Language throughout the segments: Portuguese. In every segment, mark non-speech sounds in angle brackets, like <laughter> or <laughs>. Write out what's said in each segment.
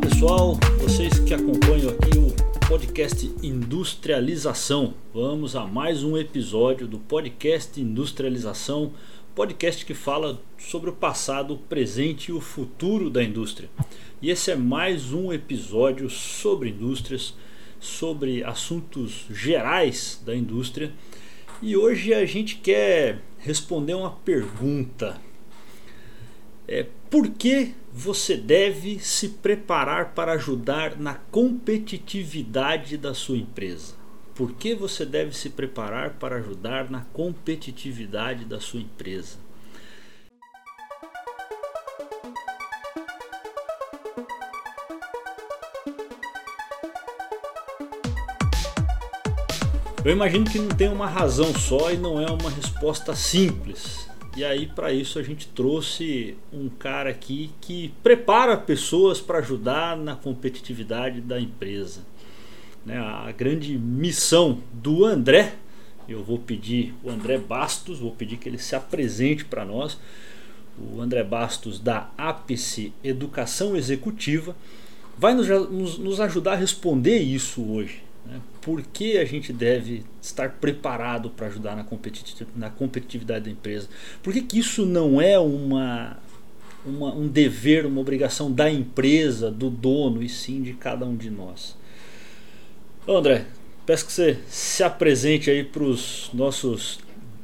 pessoal, vocês que acompanham aqui o podcast Industrialização. Vamos a mais um episódio do podcast Industrialização, podcast que fala sobre o passado, o presente e o futuro da indústria. E esse é mais um episódio sobre indústrias, sobre assuntos gerais da indústria. E hoje a gente quer responder uma pergunta. É, por que você deve se preparar para ajudar na competitividade da sua empresa? Por que você deve se preparar para ajudar na competitividade da sua empresa? Eu imagino que não tem uma razão só e não é uma resposta simples. E aí, para isso, a gente trouxe um cara aqui que prepara pessoas para ajudar na competitividade da empresa. Né? A grande missão do André, eu vou pedir o André Bastos, vou pedir que ele se apresente para nós. O André Bastos, da Ápice Educação Executiva, vai nos, nos, nos ajudar a responder isso hoje. Né? Por que a gente deve estar preparado para ajudar na, na competitividade da empresa? Por que, que isso não é uma, uma, um dever, uma obrigação da empresa, do dono, e sim de cada um de nós? André, peço que você se apresente aí para os nossos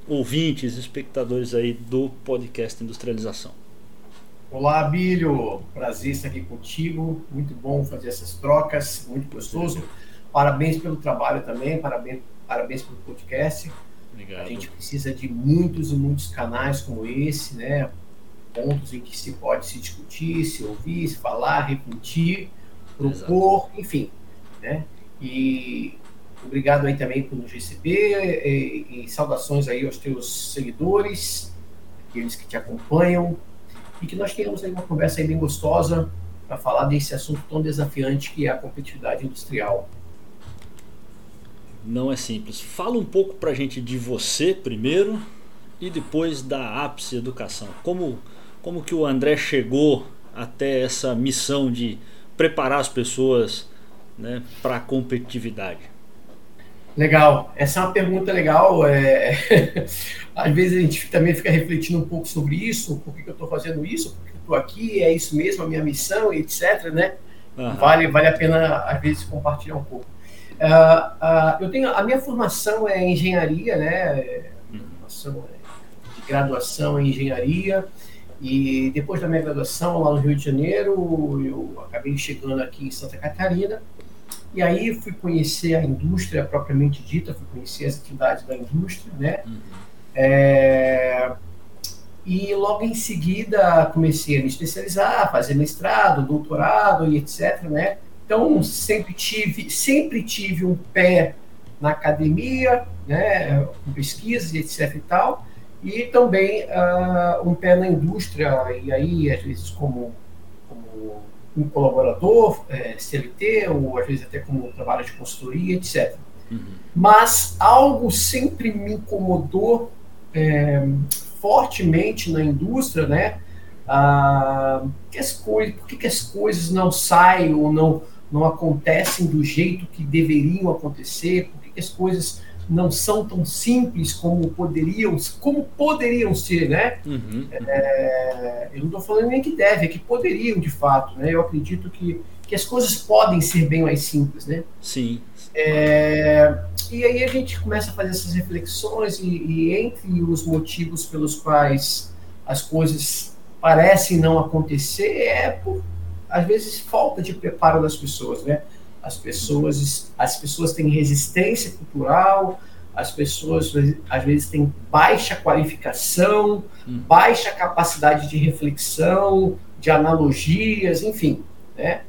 ouvintes, espectadores aí do podcast Industrialização. Olá, Bílio. Prazer estar aqui contigo. Muito bom fazer essas trocas, muito gostoso. Parabéns pelo trabalho também, parabéns, parabéns pelo podcast. Obrigado. A gente precisa de muitos e muitos canais como esse, né? Pontos em que se pode se discutir, se ouvir, se falar, repetir, propor, Exato. enfim, né? E obrigado aí também pelo GCB e, e saudações aí aos teus seguidores, aqueles que te acompanham, e que nós tenhamos aí uma conversa aí bem gostosa para falar desse assunto tão desafiante que é a competitividade industrial não é simples. Fala um pouco pra gente de você primeiro e depois da Ápice Educação. Como, como que o André chegou até essa missão de preparar as pessoas né, para a competitividade? Legal, essa é uma pergunta legal. É... <laughs> Às vezes a gente também fica refletindo um pouco sobre isso, por que, que eu estou fazendo isso, por que eu estou aqui, é isso mesmo, a minha missão, etc. Né? Uhum. Vale, vale a pena, às vezes, compartilhar um pouco. Uh, uh, eu tenho a minha formação é engenharia, né? Formação é de graduação em engenharia e depois da minha graduação lá no Rio de Janeiro eu acabei chegando aqui em Santa Catarina e aí fui conhecer a indústria propriamente dita, fui conhecer as atividades da indústria, né? Uhum. É, e logo em seguida comecei a me especializar, fazer mestrado, doutorado e etc, né? Então, sempre tive, sempre tive um pé na academia, né, com pesquisas, etc. e tal, e também uh, um pé na indústria, e aí, às vezes, como, como um colaborador, é, CLT, ou às vezes até como trabalho de consultoria, etc. Uhum. Mas algo sempre me incomodou é, fortemente na indústria, né? Ah, que as coisas, por que, que as coisas não saem ou não não acontecem do jeito que deveriam acontecer, porque as coisas não são tão simples como poderiam, como poderiam ser, né? Uhum, É, eu não estou falando nem que deve, é que poderiam de fato, né? Eu acredito que, que as coisas podem ser bem mais simples, né? Sim. É, e aí a gente começa a fazer essas reflexões e, e entre os motivos pelos quais as coisas parecem não acontecer é por às vezes falta de preparo das pessoas, né? As pessoas, as pessoas têm resistência cultural, as pessoas às vezes têm baixa qualificação, hum. baixa capacidade de reflexão, de analogias, enfim, né?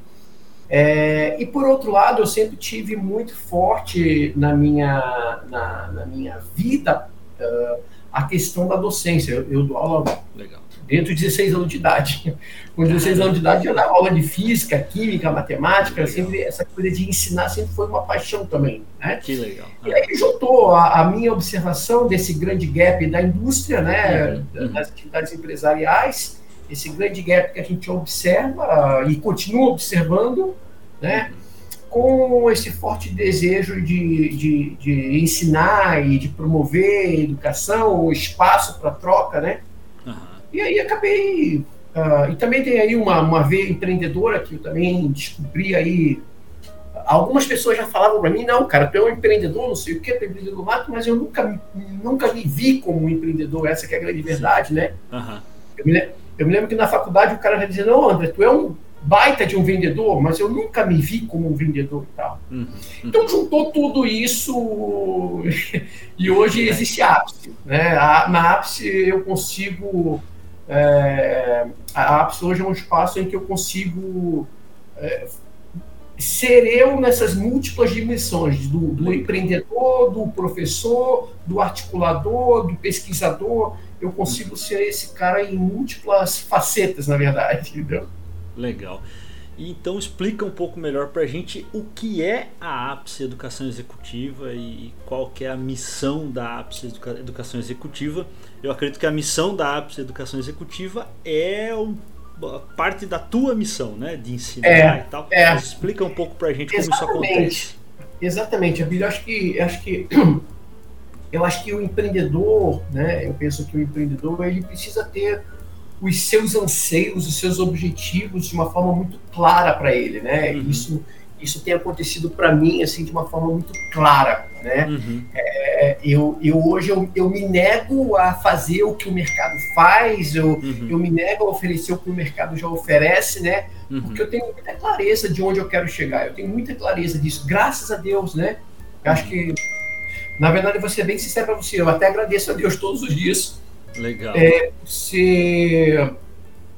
É, e por outro lado, eu sempre tive muito forte na minha, na, na minha vida uh, a questão da docência. Eu, eu dou aula Legal dentro de 16 anos de idade. <laughs> Com 16 anos de idade eu dava aula de física, química, matemática, sempre essa coisa de ensinar sempre foi uma paixão também. Né? Que legal. E aí juntou a, a minha observação desse grande gap da indústria, né, uhum, uhum. das atividades empresariais, esse grande gap que a gente observa e continua observando, né? com esse forte desejo de, de, de ensinar e de promover educação, espaço para troca, né? E aí acabei. Uh, e também tem aí uma, uma veia empreendedora que eu também descobri aí. Algumas pessoas já falavam para mim, não, cara, tu é um empreendedor, não sei o que, tu é empreendedor mato, mas eu nunca, nunca me vi como um empreendedor, essa que é a grande verdade, né? Uhum. Eu, me, eu me lembro que na faculdade o cara já dizia, não, André, tu é um baita de um vendedor, mas eu nunca me vi como um vendedor e tal. Uhum, uhum. Então juntou tudo isso <laughs> e hoje existe a Ápice. Né? A, na Ápice eu consigo. É, a Ápice hoje é um espaço em que eu consigo é, ser eu nessas múltiplas dimensões do, do empreendedor, do professor, do articulador, do pesquisador. Eu consigo ser esse cara em múltiplas facetas, na verdade, <laughs> entendeu? Legal. Então explica um pouco melhor para a gente o que é a APSE Educação Executiva e qual que é a missão da APSE Educação Executiva. Eu acredito que a missão da APSE Educação Executiva é parte da tua missão, né? De ensinar é, e tal. É. Mas explica um pouco para a gente Exatamente. como isso acontece. Exatamente, Abílio. Eu acho que, acho que eu acho que o empreendedor, né? Eu penso que o empreendedor ele precisa ter os seus anseios, os seus objetivos de uma forma muito clara para ele, né? Uhum. Isso isso tem acontecido para mim assim de uma forma muito clara, né? Uhum. É, eu, eu hoje eu, eu me nego a fazer o que o mercado faz, eu, uhum. eu me nego a oferecer o que o mercado já oferece, né? Uhum. Porque eu tenho muita clareza de onde eu quero chegar, eu tenho muita clareza disso, graças a Deus, né? Eu acho que na verdade, vou ser bem sincero para você, eu até agradeço a Deus todos os dias Legal. É, ser,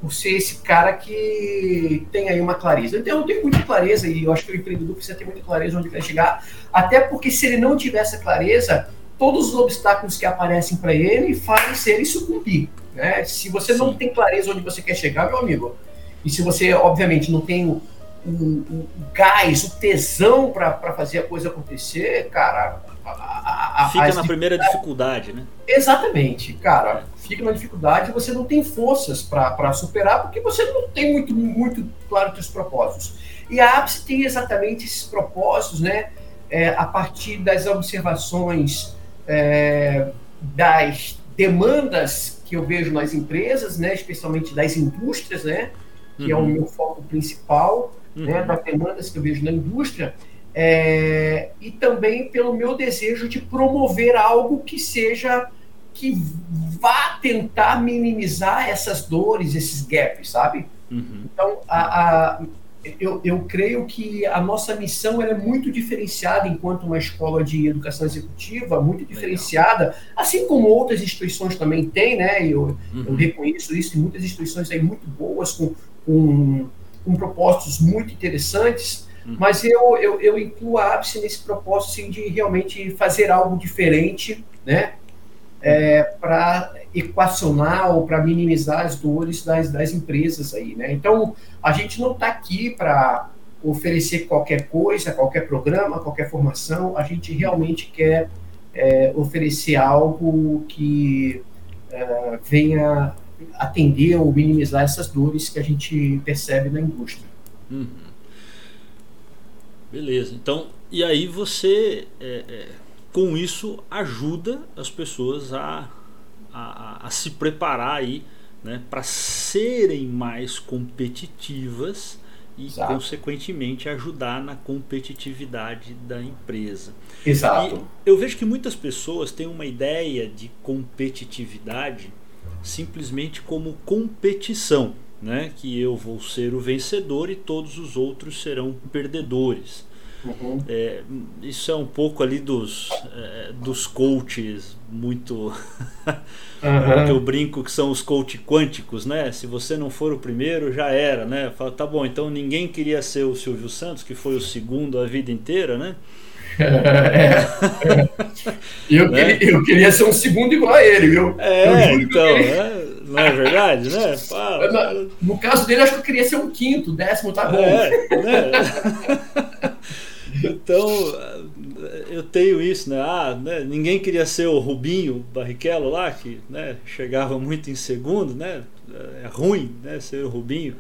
por ser esse cara que tem aí uma clareza. Então, eu tenho muita clareza e eu acho que o empreendedor precisa ter muita clareza onde quer chegar, até porque se ele não tiver essa clareza, todos os obstáculos que aparecem para ele fazem ele sucumbir. Né? Se você Sim. não tem clareza onde você quer chegar, meu amigo, e se você, obviamente, não tem o, o, o gás, o tesão para fazer a coisa acontecer, cara, a, a, fica na primeira dificuldade, né? Exatamente, cara. Fica na dificuldade você não tem forças para superar porque você não tem muito, muito claro os propósitos. E a APS tem exatamente esses propósitos, né? É, a partir das observações é, das demandas que eu vejo nas empresas, né? Especialmente das indústrias, né? Que uhum. é o uhum. meu foco principal, né? uhum. né? Das demandas que eu vejo na indústria é, e também pelo meu desejo de promover algo que seja que vá tentar minimizar essas dores, esses gaps, sabe? Uhum. Então, a, a, eu, eu creio que a nossa missão é muito diferenciada enquanto uma escola de educação executiva, muito diferenciada, Legal. assim como outras instituições também têm, né? Eu, uhum. eu reconheço isso, tem muitas instituições aí muito boas, com, com, com propósitos muito interessantes, Uhum. Mas eu, eu, eu incluo a ápice nesse propósito de realmente fazer algo diferente, né? É, para equacionar ou para minimizar as dores das, das empresas aí, né? Então, a gente não está aqui para oferecer qualquer coisa, qualquer programa, qualquer formação, a gente realmente quer é, oferecer algo que é, venha atender ou minimizar essas dores que a gente percebe na indústria. Uhum. Beleza. Então, e aí você, é, é, com isso, ajuda as pessoas a, a, a se preparar aí, né, para serem mais competitivas e, Exato. consequentemente, ajudar na competitividade da empresa. Exato. E eu vejo que muitas pessoas têm uma ideia de competitividade simplesmente como competição né? que eu vou ser o vencedor e todos os outros serão perdedores. Uhum. É, isso é um pouco ali dos, é, dos coaches muito uhum. que <laughs> eu brinco que são os coach quânticos, né? Se você não for o primeiro, já era, né? Fala, tá bom, então ninguém queria ser o Silvio Santos, que foi o segundo a vida inteira, né? É, eu, né? queria, eu queria ser um segundo igual a ele, viu? É, então, é, não é verdade, né? Fala, fala. No caso dele, acho que eu queria ser um quinto, décimo, tá bom. É, né? Então, eu eu tenho isso, né? Ah, né? ninguém queria ser o Rubinho Barrichello lá, que né, chegava muito em segundo, né? É ruim né, ser o Rubinho.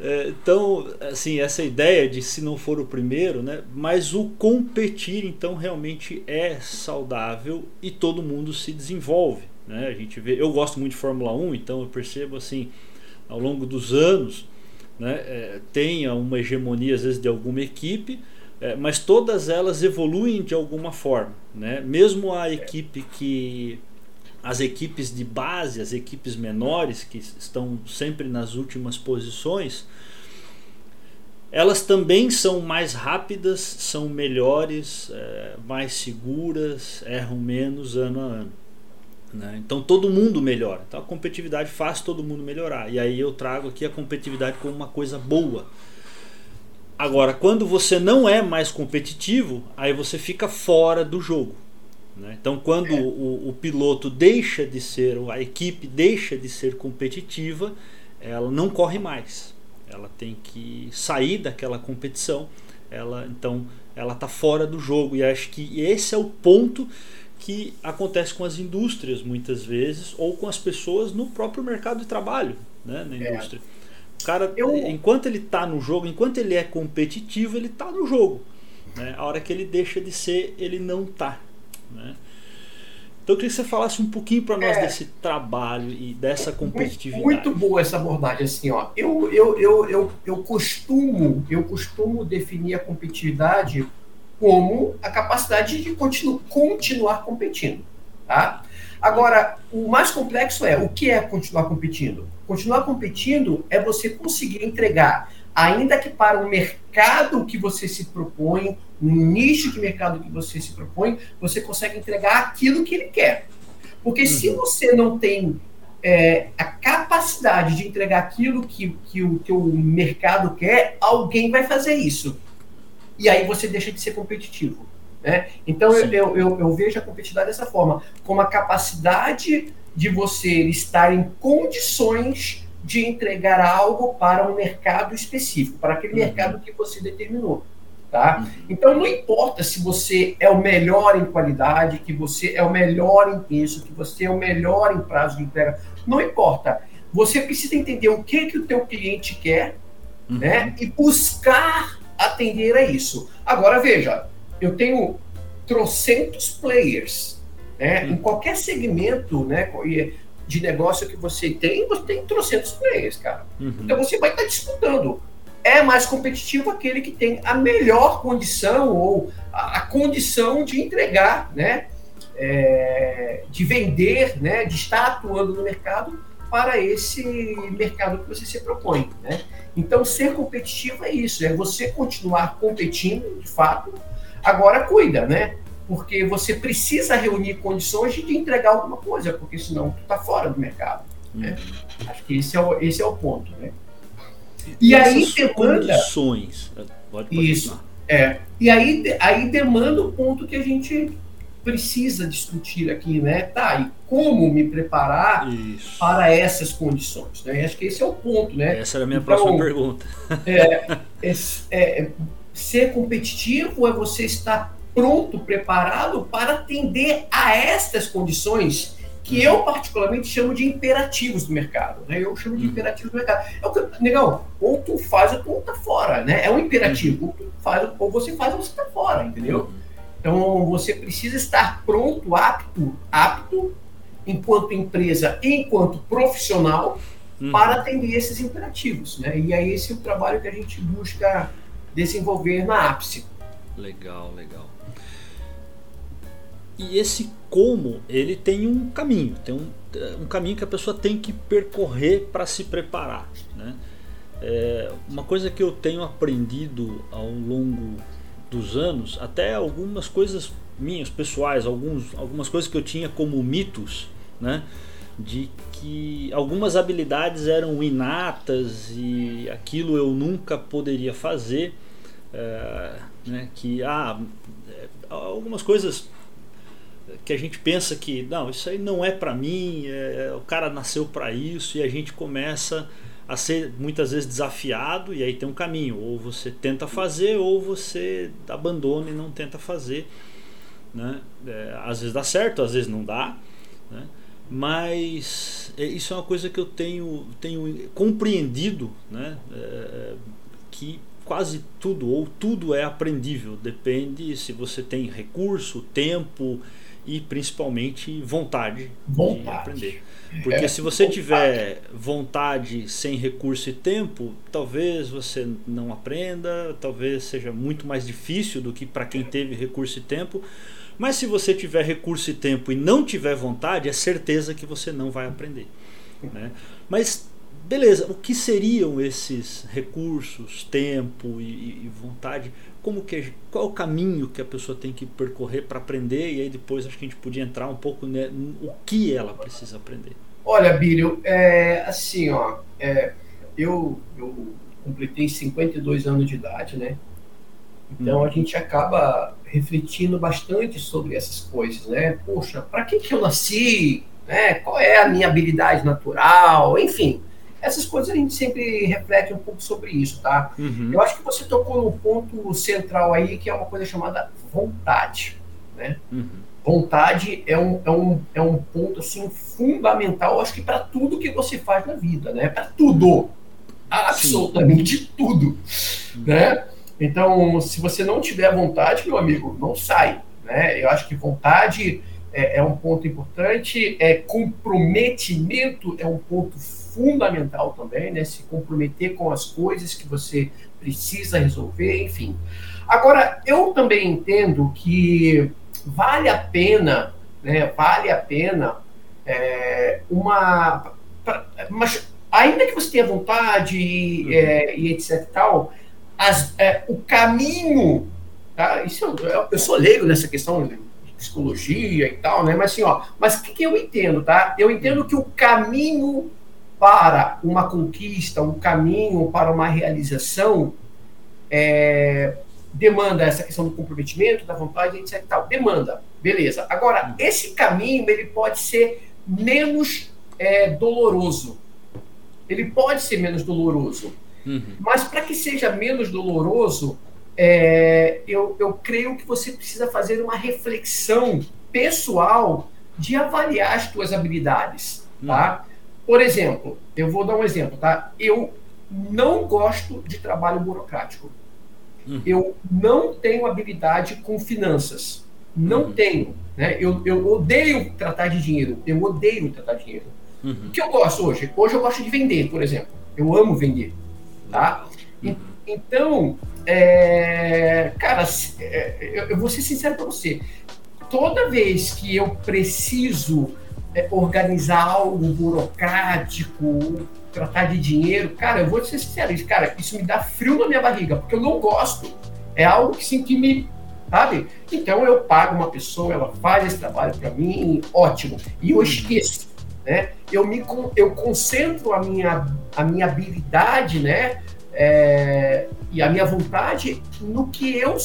É, então, assim, essa ideia de se não for o primeiro, né? Mas o competir, então, realmente é saudável e todo mundo se desenvolve. Né? A gente vê, eu gosto muito de Fórmula 1, então eu percebo assim, ao longo dos anos, né, é, tenha uma hegemonia às vezes de alguma equipe, é, mas todas elas evoluem de alguma forma. Né? Mesmo a equipe que. As equipes de base, as equipes menores, que estão sempre nas últimas posições, elas também são mais rápidas, são melhores, é, mais seguras, erram menos ano a ano. Né? Então todo mundo melhora. Então a competitividade faz todo mundo melhorar. E aí eu trago aqui a competitividade como uma coisa boa. Agora, quando você não é mais competitivo, aí você fica fora do jogo. Né? Então, quando é. o, o, piloto deixa de ser, a equipe deixa de ser competitiva, ela não corre mais. Ela tem que sair daquela competição. Ela, então, ela está fora do jogo. E acho que esse é o ponto que acontece com as indústrias muitas vezes ou com as pessoas no próprio mercado de trabalho, né, na é. indústria. É. O cara, eu... enquanto ele está no jogo, enquanto ele é competitivo, ele está no jogo. Né? A hora que ele deixa de ser, ele não está. Né? Então eu queria que você falasse um pouquinho para nós é, desse trabalho e dessa competitividade. Muito boa essa abordagem assim, ó. Eu, eu, eu, eu, eu costumo eu costumo definir a competitividade como a capacidade de continu, continuar competindo, tá? Agora, o mais complexo é o que é continuar competindo? Continuar competindo é você conseguir entregar, ainda que para o mercado que você se propõe, no nicho de mercado que você se propõe, você consegue entregar aquilo que ele quer. Porque uhum. se você não tem é, a capacidade de entregar aquilo que, que o teu mercado quer, alguém vai fazer isso. E aí você deixa de ser competitivo. Né? Então eu, eu, eu, eu, vejo a competitividade dessa forma, como a capacidade de você estar em condições de entregar algo para um mercado específico, para aquele uhum. mercado que você determinou. Tá? Uhum. Então não importa se você é o melhor em qualidade, que você é o melhor em preço, que você é o melhor em prazo de entrega, não importa. Você precisa entender o que que o teu cliente quer, uhum. né? E buscar atender a isso. Agora veja, eu tenho trocentos players, né? Uhum. Em qualquer segmento, né? De negócio que você tem, você tem trocentos players, cara. Uhum. Então você vai estar disputando é mais competitivo aquele que tem a melhor condição ou a, a condição de entregar, né? É, de vender, né? De estar atuando no mercado para esse mercado que você se propõe, né? Então, ser competitivo é isso, é você continuar competindo, de fato. Agora, cuida, né? Porque você precisa reunir condições de entregar alguma coisa, porque senão tu está fora do mercado. Né? Uhum. Acho que esse é o, esse é o ponto, né? E, e aí demanda. Condições. Pode, pode isso. É. E aí, aí demanda o ponto que a gente precisa discutir aqui, né? Tá, e como me preparar Isso. para essas condições? Né? Acho que esse é o ponto, né? Essa era a minha então, próxima pergunta. É, é, é, ser competitivo é você estar pronto, preparado para atender a estas condições que eu particularmente chamo de imperativos do mercado. Né? Eu chamo de uhum. imperativos do mercado. É o que, negão, ou tu faz ou tu tá fora, né? É um imperativo. Uhum. Ou, tu faz, ou você faz ou você tá fora, entendeu? Uhum. Então você precisa estar pronto, apto, apto, enquanto empresa, enquanto profissional, uhum. para atender esses imperativos. Né? E é esse o trabalho que a gente busca desenvolver na ápice. Legal, legal. E esse como, ele tem um caminho, tem um, um caminho que a pessoa tem que percorrer para se preparar. Né? É, uma coisa que eu tenho aprendido ao longo dos anos, até algumas coisas minhas pessoais, alguns, algumas coisas que eu tinha como mitos, né? de que algumas habilidades eram inatas e aquilo eu nunca poderia fazer, é, né? que ah, é, algumas coisas que a gente pensa que não, isso aí não é para mim, é, o cara nasceu para isso e a gente começa a ser muitas vezes desafiado e aí tem um caminho, ou você tenta fazer ou você abandona e não tenta fazer. né? É, às vezes dá certo, às vezes não dá, né? mas é, isso é uma coisa que eu tenho, tenho compreendido, né? É, que quase tudo ou tudo é aprendível, depende se você tem recurso, tempo e principalmente vontade, vontade. de aprender. Porque é, se você vontade. tiver vontade sem recurso e tempo, talvez você não aprenda, talvez seja muito mais difícil do que para quem teve recurso e tempo. Mas se você tiver recurso e tempo e não tiver vontade, é certeza que você não vai aprender. Né? Mas beleza, o que seriam esses recursos, tempo e, e vontade? Como que qual é o caminho que a pessoa tem que percorrer para aprender e aí depois acho que a gente podia entrar um pouco né, no que ela precisa aprender. Olha, Bílio, é, assim, ó, é, eu, eu completei 52 anos de idade, né? Então hum. a gente acaba refletindo bastante sobre essas coisas, né? Poxa, para que, que eu nasci? Né? Qual é a minha habilidade natural? Enfim, essas coisas a gente sempre reflete um pouco sobre isso, tá? Uhum. Eu acho que você tocou no ponto central aí, que é uma coisa chamada vontade, né? Uhum. Vontade é um, é, um, é um ponto assim, fundamental, acho que para tudo que você faz na vida, né? Para tudo, absolutamente Sim. tudo, uhum. né? Então, se você não tiver vontade, meu amigo, não sai, né? Eu acho que vontade é, é um ponto importante, é comprometimento é um ponto fundamental também, né? Se comprometer com as coisas que você precisa resolver, enfim. Agora, eu também entendo que vale a pena, né? Vale a pena é, uma, mas ainda que você tenha vontade e, uhum. é, e etc e tal, as, é, o caminho, tá? Isso eu, eu sou leigo nessa questão de psicologia e tal, né? Mas assim, ó, mas o que, que eu entendo, tá? Eu entendo que o caminho para uma conquista, um caminho para uma realização, é, demanda essa questão do comprometimento, da vontade, etc. Tal. Demanda, beleza. Agora, esse caminho ele pode ser menos é, doloroso. Ele pode ser menos doloroso. Uhum. Mas para que seja menos doloroso, é, eu, eu creio que você precisa fazer uma reflexão pessoal de avaliar as suas habilidades, tá? Por exemplo, eu vou dar um exemplo, tá? Eu não gosto de trabalho burocrático. Uhum. Eu não tenho habilidade com finanças. Não uhum. tenho. Né? Eu, eu odeio tratar de dinheiro. Eu odeio tratar de dinheiro. Uhum. O que eu gosto hoje? Hoje eu gosto de vender, por exemplo. Eu amo vender. Tá? Uhum. Então, é, cara, é, eu, eu vou ser sincero para você. Toda vez que eu preciso é, organizar algo burocrático, tratar de dinheiro, cara, eu vou ser sincero, isso, cara, isso me dá frio na minha barriga, porque eu não gosto. É algo que, sim, que me. Sabe? Então eu pago uma pessoa, ela faz esse trabalho para mim, ótimo. E eu esqueço. Né? Eu, me, eu concentro a minha, a minha habilidade né? É, e a minha vontade no que eu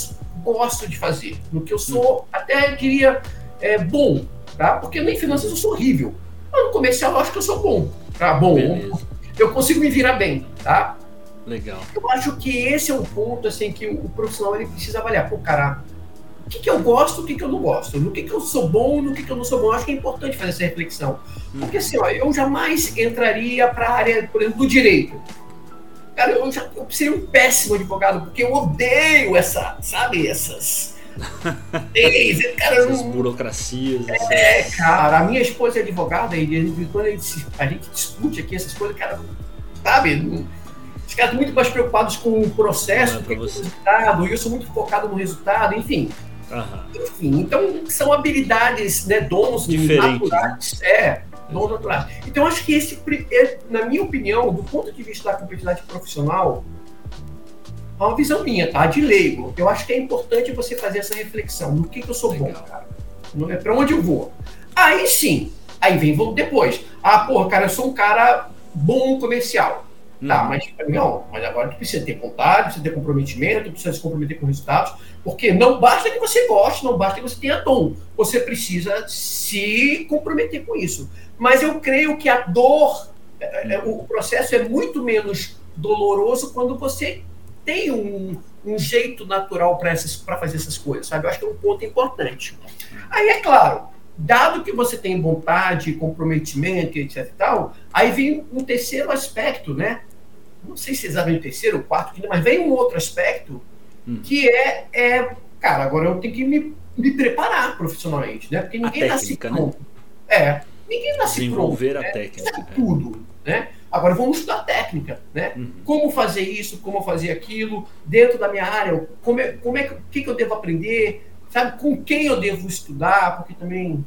gosto de fazer, no que eu sou, até diria, é, bom tá? Porque nem finanças eu sou horrível. Mas no comercial eu acho que eu sou bom, tá? Bom, Beleza. eu consigo me virar bem, tá? Legal. Eu acho que esse é um ponto, assim, que o, profissional ele precisa avaliar. Pô, cara, o que, que eu gosto, o que, que eu não gosto? No que, que eu sou bom, no que, que eu não sou bom? Eu acho que é importante fazer essa reflexão. Hum. Porque, assim, ó, eu jamais entraria para a área, por exemplo, do direito. Cara, eu, já, eu seria um péssimo advogado, porque eu odeio essa, sabe, essas Cara, Essas burocracias. É, essas... cara, a minha esposa é advogada e quando a gente, a gente discute aqui essas coisas, cara, sabe? Os caras estão muito mais preocupados com o processo do que com o resultado, e eu sou muito focado no resultado, enfim. Uhum. Enfim, então são habilidades, né, dons Diferentes, naturais. Né? É, dons naturais. Então acho que esse, é, na minha opinião, do ponto de vista da competitividade profissional, é uma visão minha, tá? De leigo. Eu acho que é importante você fazer essa reflexão. No que, que eu sou Legal. bom, cara? É para onde eu vou? Aí sim, aí vem depois. Ah, porra, cara, eu sou um cara bom comercial. Hum. Tá, uhum. mas não, mas agora tu precisa ter vontade, precisa ter comprometimento, precisa se comprometer com resultados, porque não basta que você goste, não basta que você tenha dom, você precisa se comprometer com isso. Mas eu creio que a dor, é, o processo é muito menos doloroso quando você tem um, um jeito natural para fazer essas coisas, sabe? Eu acho que é um ponto importante. Aí, é claro, dado que você tem vontade, comprometimento, etc e tal, aí vem um terceiro aspecto, né? Não sei se é exatamente o terceiro, o quarto, mas vem um outro aspecto hum. que é, é, cara, agora eu tenho que me, me preparar profissionalmente, né? Porque ninguém nasce né? pronto. Né? É, ninguém nasce Desenvolver pronto. a né? técnica. É tudo, né? Agora vamos estudar técnica, né? Uhum. Como fazer isso, como fazer aquilo dentro da minha área, como é, como é o que, que eu devo aprender, sabe? Com quem eu devo estudar, porque também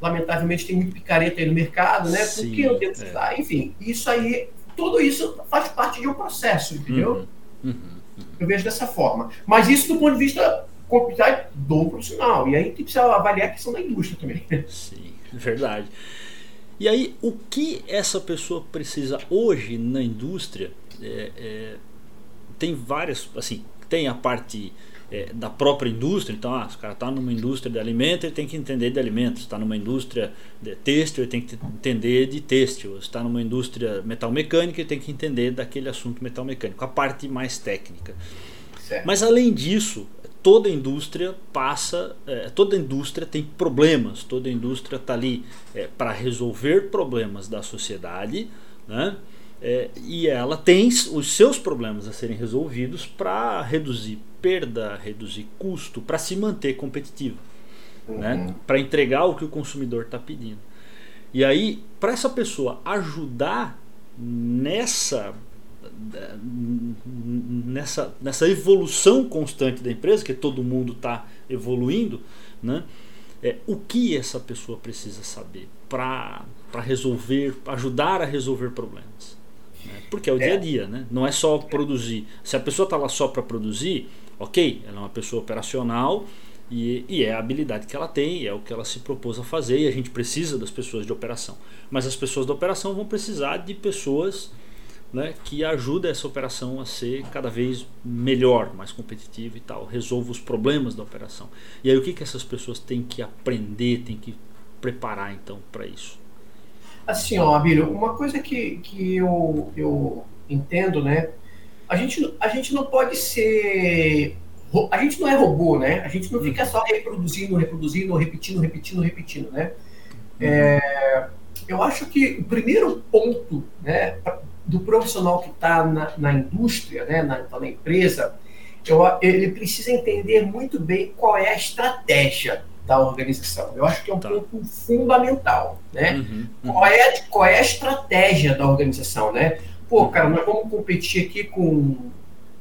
lamentavelmente tem muito picareta aí no mercado, né? Com quem eu devo é. estudar, enfim, isso aí, tudo isso faz parte de um processo, entendeu? Uhum. Uhum. Eu vejo dessa forma. Mas isso do ponto de vista do profissional. E aí tem que avaliar a questão da indústria também. Sim, <laughs> verdade. E aí, o que essa pessoa precisa hoje na indústria? É, é, tem várias, assim, tem a parte é, da própria indústria. Então, ah, se o cara está numa indústria de alimentos, ele tem que entender de alimentos. Está numa indústria de têxtil, ele tem que entender de têxtil. Está numa indústria metal mecânica, ele tem que entender daquele assunto metal mecânico. A parte mais técnica. Certo. Mas além disso, toda indústria passa, é, toda indústria tem problemas, toda indústria está ali é, para resolver problemas da sociedade, né? É, e ela tem os seus problemas a serem resolvidos para reduzir perda, reduzir custo, para se manter competitivo, uhum. né? para entregar o que o consumidor está pedindo. E aí, para essa pessoa ajudar nessa nessa, nessa evolução constante da empresa, que todo mundo está evoluindo, né? É, o que essa pessoa precisa saber para resolver, ajudar a resolver problemas? Né? Porque é o é. dia a dia, né? não é só produzir. Se a pessoa está lá só para produzir, ok, ela é uma pessoa operacional e, e, é a habilidade que ela tem, é o que ela se propôs a fazer e a gente precisa das pessoas de operação. Mas as pessoas da operação vão precisar de pessoas né, que ajuda essa operação a ser cada vez melhor, mais competitiva e tal, resolva os problemas da operação. E aí o que, que essas pessoas têm que aprender, têm que preparar então para isso? Assim, ó, Abílio, uma coisa que, que eu, eu entendo, né? A gente, a gente não pode ser. A gente não é robô, né? A gente não fica só reproduzindo, reproduzindo, repetindo, repetindo, repetindo, né? Uhum. É, eu acho que o primeiro ponto, né, do profissional que está na, na, indústria, né, na, tá na empresa, eu, ele precisa entender muito bem qual é a estratégia da organização. Eu acho que é um tá. ponto fundamental, né? Uhum, uhum. Qual, é, qual é a estratégia da organização, né? Pô, cara, nós vamos competir aqui com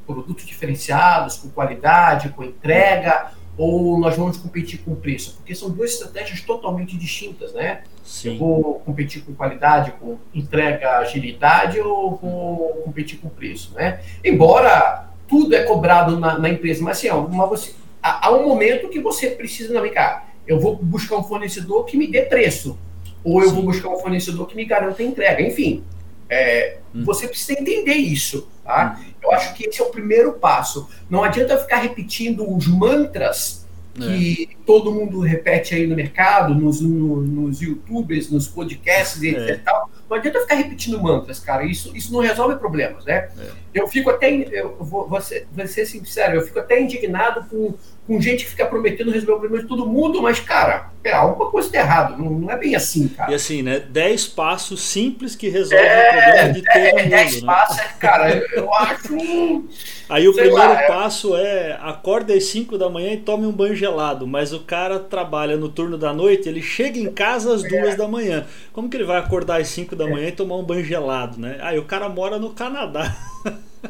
produtos diferenciados, com qualidade, com entrega, ou nós vamos competir com preço? Porque são duas estratégias totalmente distintas, né? Sim. Eu vou competir com qualidade, com entrega, agilidade, ou vou competir com preço, né? Embora tudo é cobrado na, na empresa, mas assim, ó, uma, você, há, há, um momento que você precisa navegar. Eu vou buscar um fornecedor que me dê preço, ou eu Sim. vou buscar um fornecedor que me garanta entrega. Enfim, é, hum. você precisa entender isso, tá? Hum. Eu acho que esse é o primeiro passo. Não adianta ficar repetindo os mantras que é. todo mundo repete aí no mercado, nos, no, nos youtubers, nos podcasts e etc. É. Não adianta ficar repetindo mantras, cara. Isso, isso não resolve problemas, né? É. Eu fico até, eu vou, vou, ser, vou ser sincero, eu fico até indignado com com gente que fica prometendo resolver o problema de todo mundo, mas, cara, é, alguma coisa está errada, não, não, é bem assim, cara. E assim, né? 10 passos simples que resolvem é, o problema de todo é, mundo. 10 né? passos, é, cara, eu acho. Aí o primeiro lá, é. passo é acorda às 5 da manhã e tome um banho gelado, mas o cara trabalha no turno da noite, ele chega em casa às 2 é. da manhã. Como que ele vai acordar às 5 da manhã e tomar um banho gelado, né? Aí o cara mora no Canadá.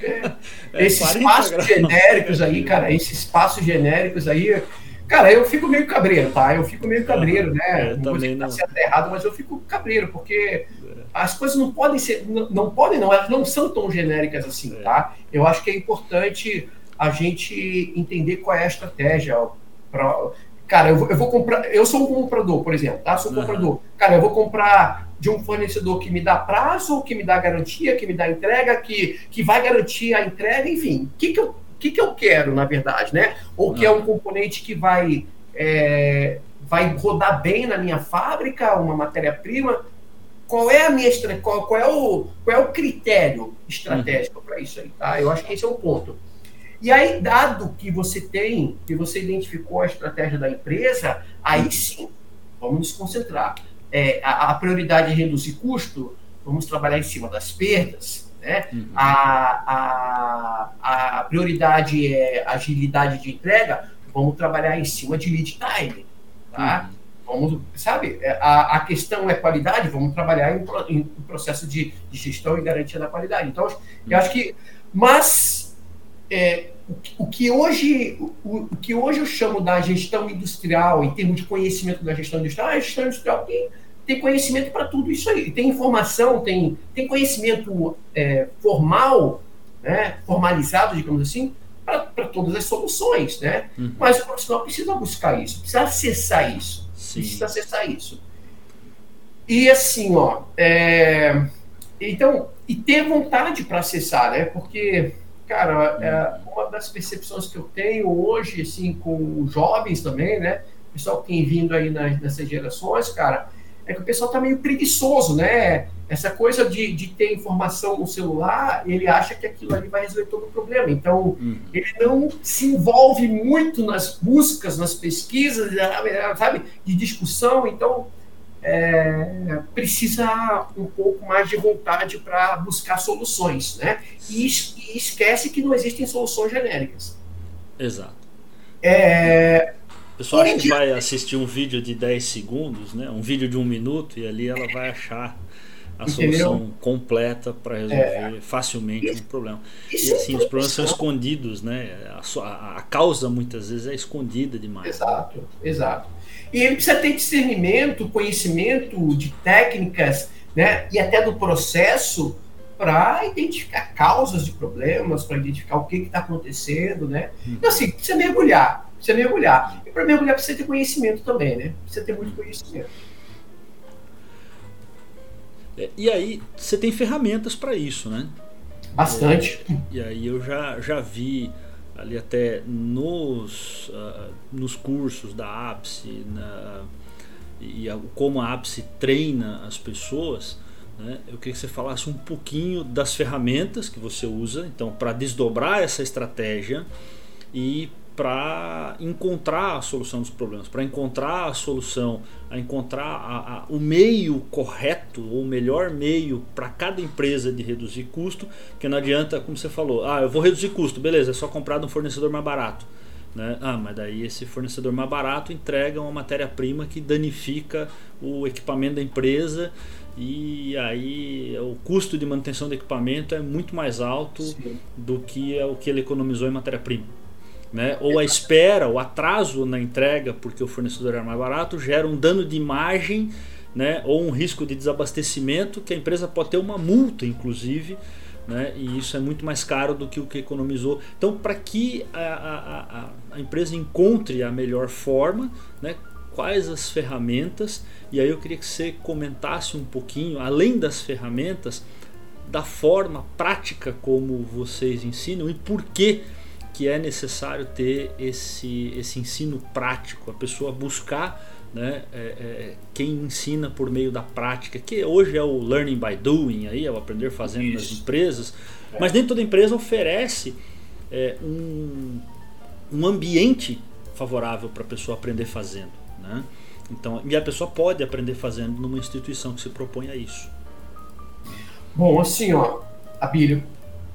É, <laughs> esses espaços genéricos aí, cara, esses espaços genéricos aí, cara, eu fico meio cabreiro, tá? Eu fico meio cabreiro, né? É, não vou tá sendo errado, mas eu fico cabreiro, porque é. as coisas não podem ser, não, não, podem não, elas não são tão genéricas assim, é. tá? Eu acho que é importante a gente entender qual é a estratégia. Pra, cara, eu vou, eu vou comprar, eu sou um comprador, por exemplo, tá? Sou um uhum. comprador. Cara, eu vou comprar de um fornecedor que me dá prazo, que me dá garantia, que me dá entrega, que, que vai garantir a entrega, enfim. O que, que, eu, que, que eu quero, na verdade, né? Ou que é um componente que vai, é, vai rodar bem na minha fábrica, uma matéria-prima. qual é a minha qual, qual é o qual é o critério estratégico para isso aí, tá? Eu acho que esse é o ponto. E aí, dado que você tem, que você identificou a estratégia da empresa, aí sim, vamos nos concentrar. É, a, a, prioridade é reduzir custo, vamos trabalhar em cima das perdas. Né? Uhum. A, a, a prioridade é agilidade de entrega, vamos trabalhar em cima de lead time. Tá? Uhum. Vamos, sabe, é, a, a questão é qualidade, vamos trabalhar em, em processo de, de, gestão e garantia da qualidade. Então, eu acho que. Mas é, o, o, que hoje, o, o, que hoje eu chamo da gestão industrial, em termos de conhecimento da gestão industrial, a gestão industrial tem, tem conhecimento para tudo isso aí. Tem informação, tem, tem conhecimento é, formal, né, formalizado, digamos assim, para todas as soluções, né? Uhum. Mas o profissional precisa buscar isso, precisa acessar isso, Sim. precisa acessar isso. E assim, ó, é, então, e ter vontade para acessar, né? Porque, cara, é, uma das percepções que eu tenho hoje, assim, com jovens também, né? Pessoal que tem vindo aí nas, nessas gerações, cara, é que o pessoal tá meio preguiçoso, né? Essa coisa de, de ter informação no celular, ele acha que aquilo ali vai resolver todo o problema. Então, uhum. ele não se envolve muito nas buscas, nas pesquisas, sabe, de discussão. Então, é, precisa um pouco mais de vontade para buscar soluções, né? E, e, esquece que não existem soluções genéricas. Exato. É, o pessoal acha que vai assistir um vídeo de 10 segundos, né? um vídeo de um minuto, e ali ela vai achar a solução Entendeu? completa para resolver é. facilmente um problema. Isso e assim, os problemas são escondidos, né? A, a, a, causa muitas vezes é escondida demais. Exato, exato. E ele precisa ter discernimento, conhecimento de técnicas, né? E até do processo para identificar causas de problemas, para identificar o que está acontecendo, né? Hum. Então, assim, precisa mergulhar, precisa mergulhar. E para mergulhar precisa ter conhecimento também, né? Precisa ter muito conhecimento. É, e aí você tem ferramentas para isso, né? Bastante. É, e aí eu já, já vi ali até nos, uh, nos cursos da APSE na, e a, como a APSE treina as pessoas, né? eu queria que você falasse um pouquinho das ferramentas que você usa, então para desdobrar essa estratégia e para encontrar a solução dos problemas, para encontrar a solução, a encontrar a, a, o meio correto ou o melhor meio para cada empresa de reduzir custo, que não adianta, como você falou, ah, eu vou reduzir custo, beleza, é só comprar de um fornecedor mais barato. Né? Ah, mas daí esse fornecedor mais barato entrega uma matéria-prima que danifica o equipamento da empresa e aí o custo de manutenção do equipamento é muito mais alto Sim. do que é o que ele economizou em matéria-prima né? ou a espera, o atraso na entrega porque o fornecedor era mais barato gera um dano de imagem né? ou um risco de desabastecimento que a empresa pode ter uma multa, inclusive. Né? E isso é muito mais caro do que o que economizou. Então, para que a, a, a, empresa encontre a melhor forma, né? quais as ferramentas, e aí eu queria que você comentasse um pouquinho, além das ferramentas, da forma prática como vocês ensinam e por que que é necessário ter esse, esse ensino prático, a pessoa buscar né, é, é, quem ensina por meio da prática, que hoje é o learning by doing, aí, é o aprender fazendo Isso. nas empresas, é. mas nem toda empresa oferece é, um, um ambiente favorável para a pessoa aprender fazendo. Né? Então, e a pessoa pode aprender fazendo numa instituição que se propõe a isso. Bom, assim, ó, Abílio,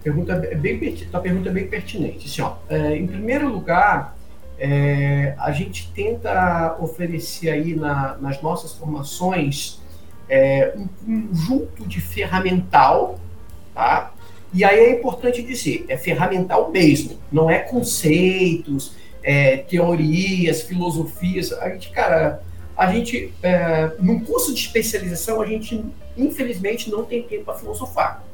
pergunta é bem, tua pergunta é bem pertinente. Assim, ó, é, em primeiro lugar, é, a gente tenta oferecer aí na, nas nossas formações é, um conjunto de ferramental, tá? E aí é importante dizer, é ferramental mesmo, não é conceitos, é, teorias, filosofias. A gente, cara, a gente, é, num curso de especialização, a gente, infelizmente, não tem tempo para filosofar.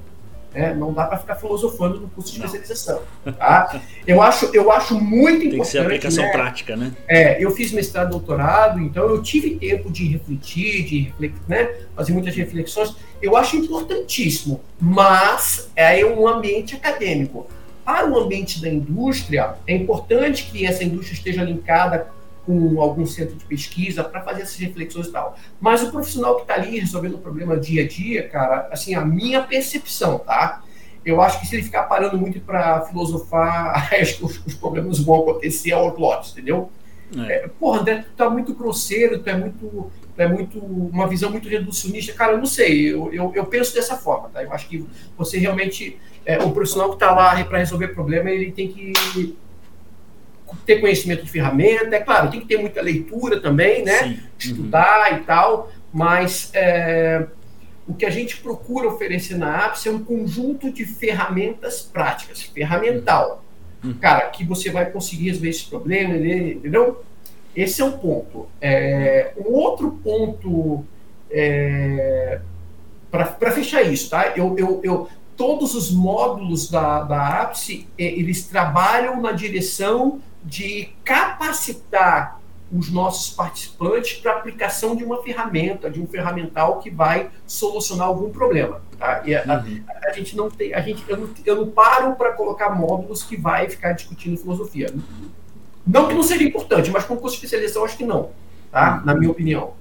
Né? Não dá para ficar filosofando no curso de não. especialização. Tá? <laughs> Eu, acho, eu acho muito Tem importante. Tem que ser aplicação né? prática, né? É, eu fiz mestrado doutorado, então eu tive tempo de refletir, de né? fazer muitas reflexões. Eu acho importantíssimo, mas é um ambiente acadêmico. Para o ambiente da indústria, é importante que essa indústria esteja linkada com algum centro de pesquisa para fazer essas reflexões e tal. Mas o profissional que está ali resolvendo o problema dia a dia, cara, assim, a minha percepção, tá? Eu acho que se ele ficar parando muito para filosofar, <laughs> acho que os, os, problemas vão acontecer ao outro lado, entendeu? É. É, porra, André, tu tá muito grosseiro, tu é muito, tu é muito, uma visão muito reducionista. Cara, eu não sei, eu, eu, eu penso dessa forma, tá? Eu acho que você realmente, é, o profissional que está lá para resolver problema, ele tem que ter conhecimento de ferramenta, é claro, tem que ter muita leitura também, né? Uhum. Estudar uhum. e tal, mas é, o que a gente procura oferecer na Apps é um conjunto de ferramentas práticas, ferramental. Uhum. Cara, que você vai conseguir resolver esse problema, entendeu? Esse é um ponto. É, um outro ponto é, para fechar isso, tá? Eu, eu, eu, todos os módulos da, da Apps, eles trabalham na direção de capacitar os nossos participantes para a aplicação de uma ferramenta, de um ferramental que vai solucionar algum problema. Tá? E a, uhum. a, a, gente não tem, a gente, eu não, eu não paro para colocar módulos que vai ficar discutindo filosofia. Não que não seja importante, mas com curso de especialização acho que não, tá? Uhum. Na minha opinião.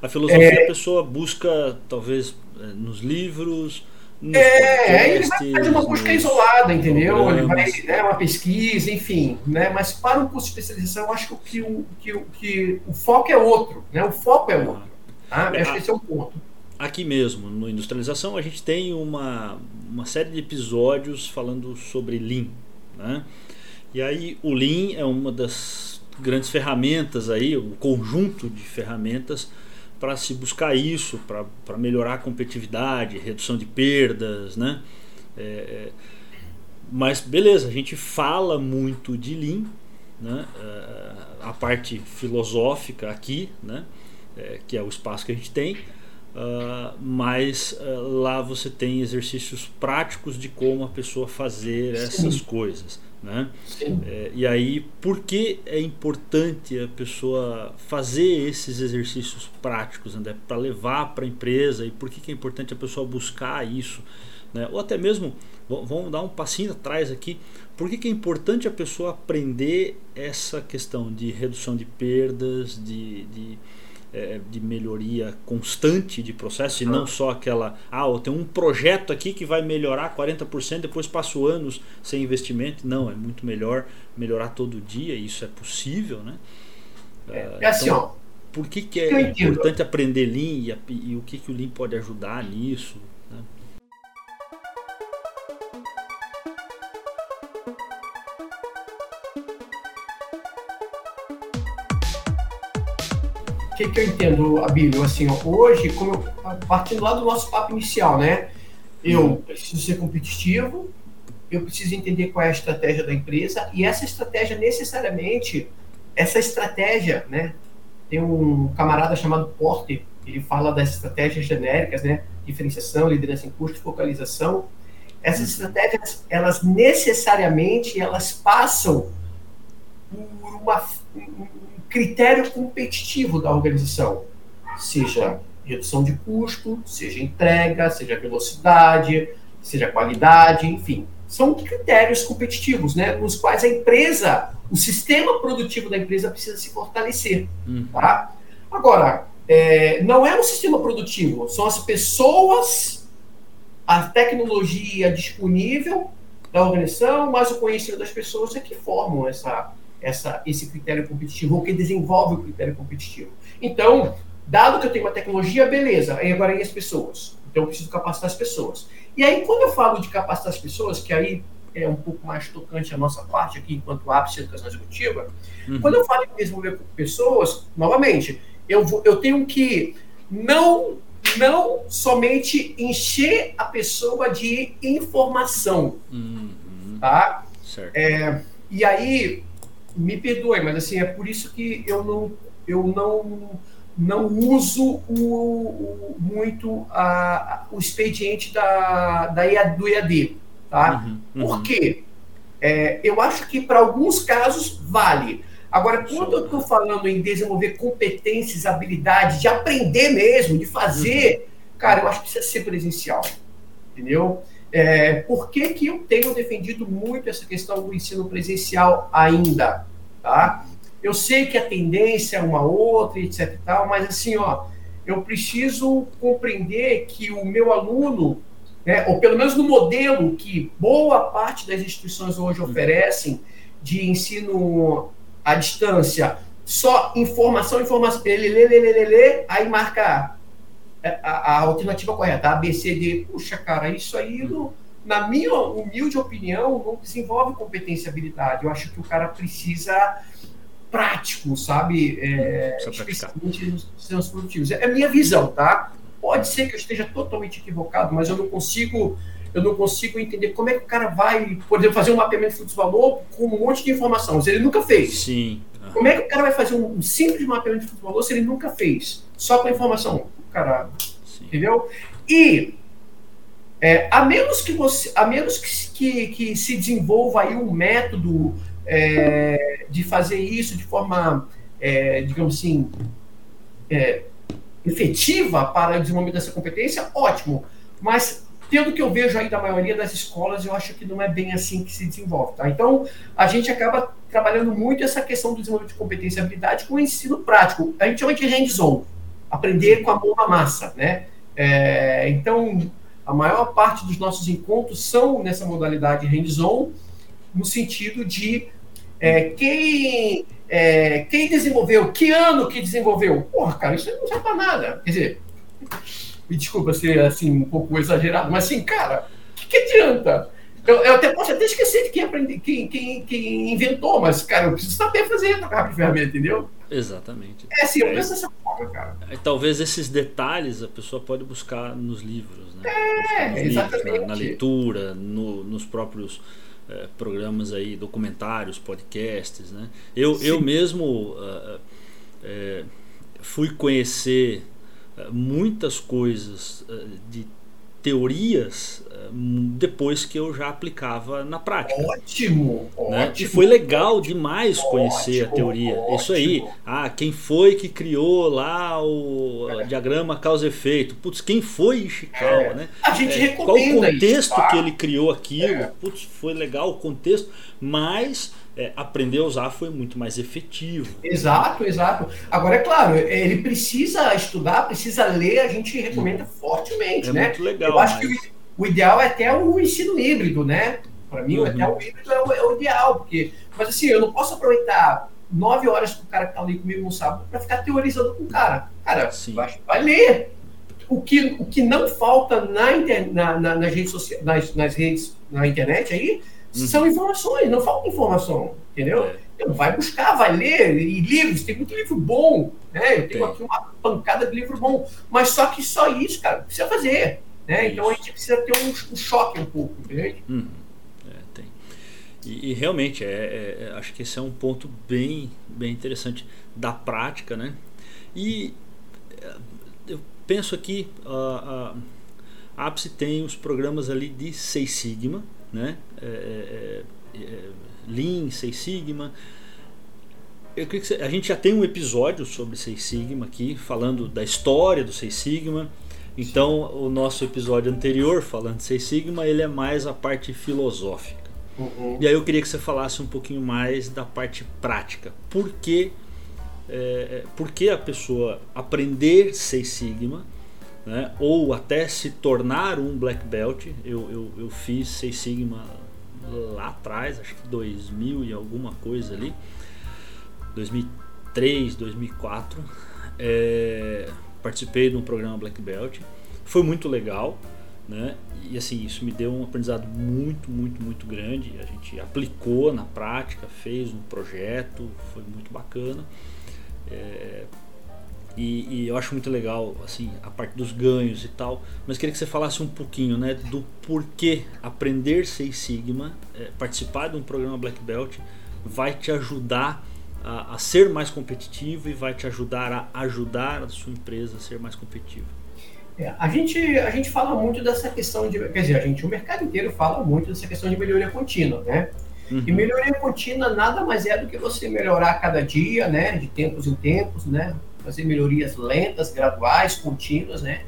A filosofia é... a pessoa busca talvez eh, nos livros, é, ele vai fazer uma busca isolada, entendeu? Ele vai, né, uma pesquisa, enfim, né? Mas para um curso de especialização, eu acho que o, que, o, que o foco é outro, né? O foco é outro. Tá? Eu acho que esse é o ponto. Aqui mesmo, no Industrialização, a gente tem uma, uma série de episódios falando sobre Lean, né? E aí o Lean é uma das grandes ferramentas aí, o conjunto de ferramentas para se buscar isso, para melhorar a competitividade, redução de perdas, né? É, é, mas beleza, a gente fala muito de Lean, né? É, a parte filosófica aqui, né? É, que é o espaço que a gente tem, uh, mas uh, lá você tem exercícios práticos de como a pessoa fazer essas Sim. coisas. Né? É, e aí, por que é importante a pessoa fazer esses exercícios práticos, André, para levar para a empresa? E por que, que é importante a pessoa buscar isso? Né? Ou até mesmo, vamos dar um passinho atrás aqui, por que, que é importante a pessoa aprender essa questão de redução de perdas, de, de é, de melhoria constante de processo e não só aquela, ah, eu tenho um projeto aqui que vai melhorar 40%, depois passo anos sem investimento. Não, é muito melhor melhorar todo dia, e isso é possível, né? É, é assim, então, ó, por que, que é importante aprender Lean e, e, o que, que o Lean pode ajudar nisso? Que, que eu entendo, Abílio? Assim, hoje, como eu, partindo lá do nosso papo inicial, né? Eu preciso ser competitivo, eu preciso entender qual é a estratégia da empresa e essa estratégia necessariamente, essa estratégia, né? Tem um camarada chamado Porter, ele fala das estratégias genéricas, né? Diferenciação, liderança em custo, focalização. Essas estratégias, elas necessariamente, elas passam por uma, critério competitivo da organização, seja redução de custo, seja entrega, seja velocidade, seja qualidade, enfim. São critérios competitivos, né, nos quais a empresa, o sistema produtivo da empresa precisa se fortalecer. Hum. Tá? Agora, é, não é um sistema produtivo, são as pessoas, a tecnologia disponível da organização, mas o conhecimento das pessoas é que formam essa, essa, esse critério competitivo, ou que desenvolve o critério competitivo. Então, dado que eu tenho uma tecnologia, beleza, aí agora e as pessoas? Então eu preciso capacitar as pessoas. E aí, quando eu falo de capacitar as pessoas, que aí é um pouco mais tocante a nossa parte aqui, enquanto ápice de educação executiva, uhum. quando eu falo em desenvolver pessoas, novamente, eu, vou, eu tenho que não, não somente encher a pessoa de informação, uhum. tá? Certo. É, e aí, me perdoe, mas assim, é por isso que eu não, eu não, não uso o, o muito a, o expediente da, da EAD, do EAD. Tá? Uhum, uhum. Por quê? É, eu acho que para alguns casos vale. Agora, quando eu estou falando em desenvolver competências, habilidades, de aprender mesmo, de fazer, uhum. cara, eu acho que precisa ser presencial. Entendeu? É, por que, que eu tenho defendido muito essa questão do ensino presencial ainda? Tá? eu sei que a tendência é uma outra, etc e tal, mas assim, ó, eu preciso compreender que o meu aluno, né, ou pelo menos no modelo que boa parte das instituições hoje uhum. oferecem de ensino à distância, só informação, informação, ele lê, lê, lê, lê, lê aí marca a, a, alternativa correta, A, B, C, D. Puxa, cara, isso aí, não, na minha humilde opinião, não desenvolve competência e habilidade. Eu acho que o cara precisa prático, sabe? É, especialmente nos sistemas produtivos. É a minha visão, tá? Pode ser que eu esteja totalmente equivocado, mas eu não consigo eu não consigo entender como é que o cara vai, por exemplo, fazer um mapeamento de fluxo de valor com um monte de informação, se ele nunca fez. Sim. Como é que o cara vai fazer um simples mapeamento de fluxo de valor se ele nunca fez? Só com a informação. Cara, Sim. entendeu? E é, a menos que você, a menos que, que, que se desenvolva aí um método é, de fazer isso de forma, é, digamos assim, é, efetiva para o desenvolvimento dessa competência, ótimo. Mas, tendo que eu vejo aí da maioria das escolas, eu acho que não é bem assim que se desenvolve. Tá? Então, a gente acaba trabalhando muito essa questão do desenvolvimento de competência e habilidade com o ensino prático. A gente chama de hands-on, aprender com a mão na massa. Né? É, então, a maior parte dos nossos encontros são nessa modalidade hands-on, no sentido de é, quem, é, quem desenvolveu, que ano que desenvolveu. Porra, cara, isso não serve para nada. Quer dizer, me desculpa ser assim um pouco exagerado, mas assim, cara, o que, que, adianta? Eu, eu, até posso até esquecer de quem, aprendi, quem, quem, quem inventou, mas, cara, eu preciso saber fazer de ferramenta, entendeu? Exatamente. É assim, eu é, penso dessa forma, cara. É, talvez esses detalhes a pessoa pode buscar nos livros, né? É, nos exatamente. Livros, na, na, leitura, no, nos próprios é, programas aí, documentários, podcasts, né? Eu, eu mesmo uh, uh, fui conhecer muitas coisas de teorias depois que eu já aplicava na prática. Ótimo, né? ótimo. E foi legal demais conhecer ótimo, a teoria. Isso aí. Ah, quem foi que criou lá o é. diagrama causa-efeito? Putz, quem foi Ishikawa, é. né? A gente é, Qual o contexto isso, tá? que ele criou aquilo? É. Putz, foi legal o contexto, mas é, aprender a usar foi muito mais efetivo. Exato, exato. Agora, é claro, ele precisa estudar, precisa ler, a gente recomenda fortemente, é né? Muito legal. Eu acho mas... que o, ideal é até o ensino híbrido, né? Para mim, uhum. até o híbrido é o, é o, ideal, porque. Mas assim, eu não posso aproveitar nove horas com o cara que tá ali comigo no sábado para ficar teorizando com o cara. Cara, vai, vai, ler. O que, o que não falta na, inter, na, na, nas redes sociais, nas, nas redes, na internet aí, Uhum. São informações, não falta informação, entendeu? É. Então, vai buscar, vai ler, e livros, tem muito livro bom, né? Eu tenho tem. aqui uma pancada de livro bom, mas só que só isso, cara, precisa fazer, né? Então a gente precisa ter um, um choque um pouco, entende? Uhum. É, tem. E, e realmente, é, é, é, acho que esse é um ponto bem, bem interessante da prática, né? E é, eu penso aqui, a, a Apse tem os programas ali de Seis Sigma, né? É, é, é, é Lean, Seis Sigma. Eu que a gente já tem um episódio sobre Seis Sigma aqui, falando da história do Seis Sigma. Então, Sim. o nosso episódio anterior, falando de Seis Sigma, ele é mais a parte filosófica. Uhum. E aí eu queria que você falasse um pouquinho mais da parte prática. Por que, é, por que a pessoa aprender Seis Sigma né? ou até se tornar um black belt. Eu, eu, eu fiz Seis Sigma lá atrás, acho que 2000 e alguma coisa ali, 2003, 2004. É, participei de um programa black belt, foi muito legal. Né? E assim, isso me deu um aprendizado muito, muito, muito grande. A gente aplicou na prática, fez um projeto, foi muito bacana. É, e, e, eu acho muito legal assim a parte dos ganhos e tal mas queria que você falasse um pouquinho né do porquê aprender Seis Sigma é, participar de um programa Black Belt vai te ajudar a, a, ser mais competitivo e vai te ajudar a ajudar a sua empresa a ser mais competitiva? É, a gente a gente fala muito dessa questão de quer dizer a gente o mercado inteiro fala muito dessa questão de melhoria contínua né? Uhum. e melhoria contínua nada mais é do que você melhorar a cada dia né de tempos em tempos né fazer melhorias lentas, graduais, contínuas, né?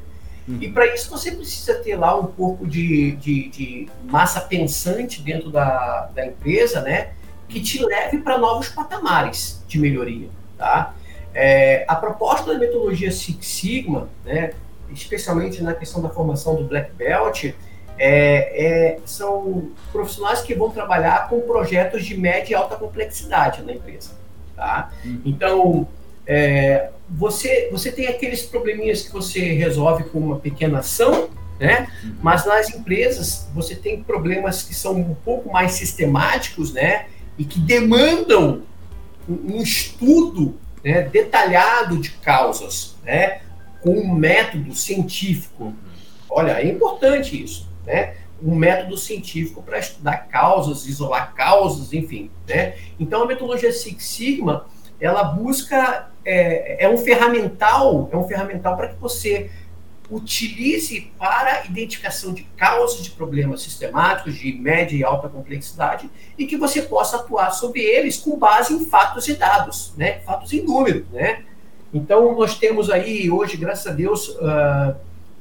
Uhum. E para isso você precisa ter lá um pouco de, de, de, massa pensante dentro da, da empresa, né? que te leve para novos patamares de melhoria, tá? É, a proposta da metodologia Six Sigma, né, especialmente na questão da formação do Black Belt, é, é, são profissionais que vão trabalhar com projetos de média e alta complexidade na empresa. Tá? Uhum. Então, é, você, você tem aqueles probleminhas que você resolve com uma pequena ação, né? Uhum. mas nas empresas você tem problemas que são um pouco mais sistemáticos né? e que demandam um, estudo né, detalhado de causas, né, com um método científico. Uhum. Olha, é importante isso né? um método científico para estudar causas, isolar causas, enfim. Né? Então, a metodologia Six Sigma, ela busca, é, é um ferramental, é um ferramental para que você utilize para a identificação de causas de problemas sistemáticos de média e alta complexidade e que você possa atuar sobre eles com base em fatos e dados, né? fatos e números. Né? Então, nós temos aí, hoje, graças a Deus, uh,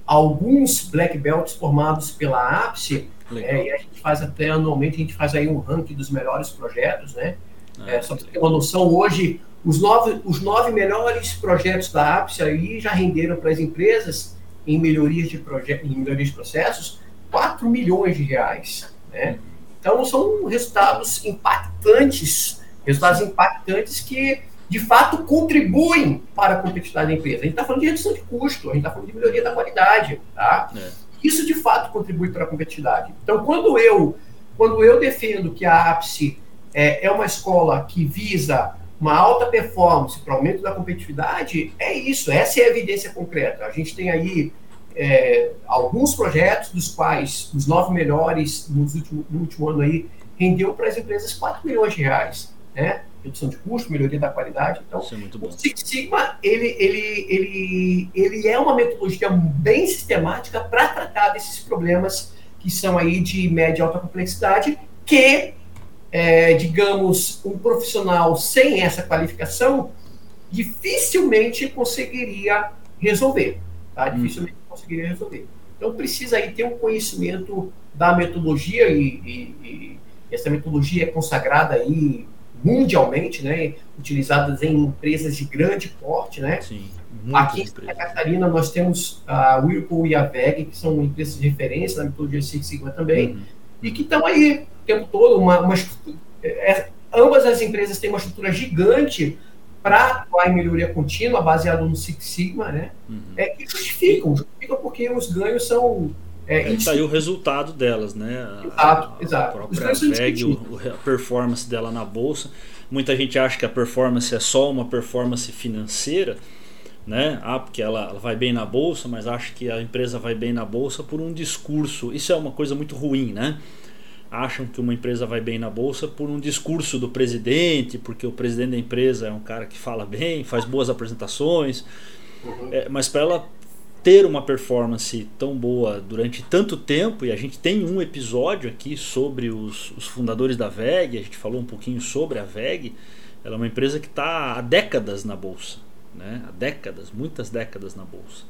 alguns black belts formados pela APSE, é, e a gente faz até anualmente, a gente faz aí um ranking dos melhores projetos, né? Ah, é, só para ter uma noção, hoje, os nove, os nove melhores projetos da APSE aí já renderam para as empresas, em melhorias de, projetos, em melhorias de processos, 4 milhões de reais, né? Então, são resultados impactantes, resultados impactantes que de fato contribuem para a competitividade da empresa. A gente está falando de redução de custo, a gente está falando de melhoria da qualidade. Tá? É. Isso de fato contribui para a competitividade. Então, quando eu, quando eu defendo que a APSE é, é uma escola que visa uma alta performance para aumento da competitividade, é isso, essa é a evidência concreta. A gente tem aí é, alguns projetos, dos quais os nove melhores nos último, no último ano aí rendeu para as empresas 4 milhões de reais. Né? redução de custo, melhoria da qualidade. Então, é o Six Sigma ele, ele, ele, ele é uma metodologia bem sistemática para tratar desses problemas que são aí de média e alta complexidade, que, é, digamos, um profissional sem essa qualificação dificilmente conseguiria resolver. Tá? Hum. Dificilmente hum. conseguiria resolver. Então, precisa aí ter um conhecimento da metodologia e, e, e essa metodologia é consagrada aí mundialmente, né, utilizadas em empresas de grande porte, né? Sim, Aqui em Santa Catarina nós temos a Whirlpool e a VEG, que são empresas de referência na metodologia Six Sigma também, uhum. e que estão aí tempo todo, uma, uma é, ambas as empresas têm uma estrutura gigante para atuar em melhoria contínua, baseado no Six Sigma, né? Uhum. É, que justificam, justificam porque os ganhos são é, Aí tá aí o resultado delas, né? Exato, a, exato. A própria VEG, a performance dela na bolsa. Muita gente acha que a performance é só uma performance financeira, né? Ah, porque ela, ela vai bem na bolsa, mas acha que a empresa vai bem na bolsa por um discurso. Isso é uma coisa muito ruim, né? Acham que uma empresa vai bem na bolsa por um discurso do presidente, porque o presidente da empresa é um cara que fala bem, faz boas apresentações. Uhum. É, mas para ela ter uma performance tão boa durante tanto tempo, e a gente tem um episódio aqui sobre os, os fundadores da VEG, a gente falou um pouquinho sobre a VEG, ela é uma empresa que está há décadas na bolsa, né? há décadas, muitas décadas na bolsa.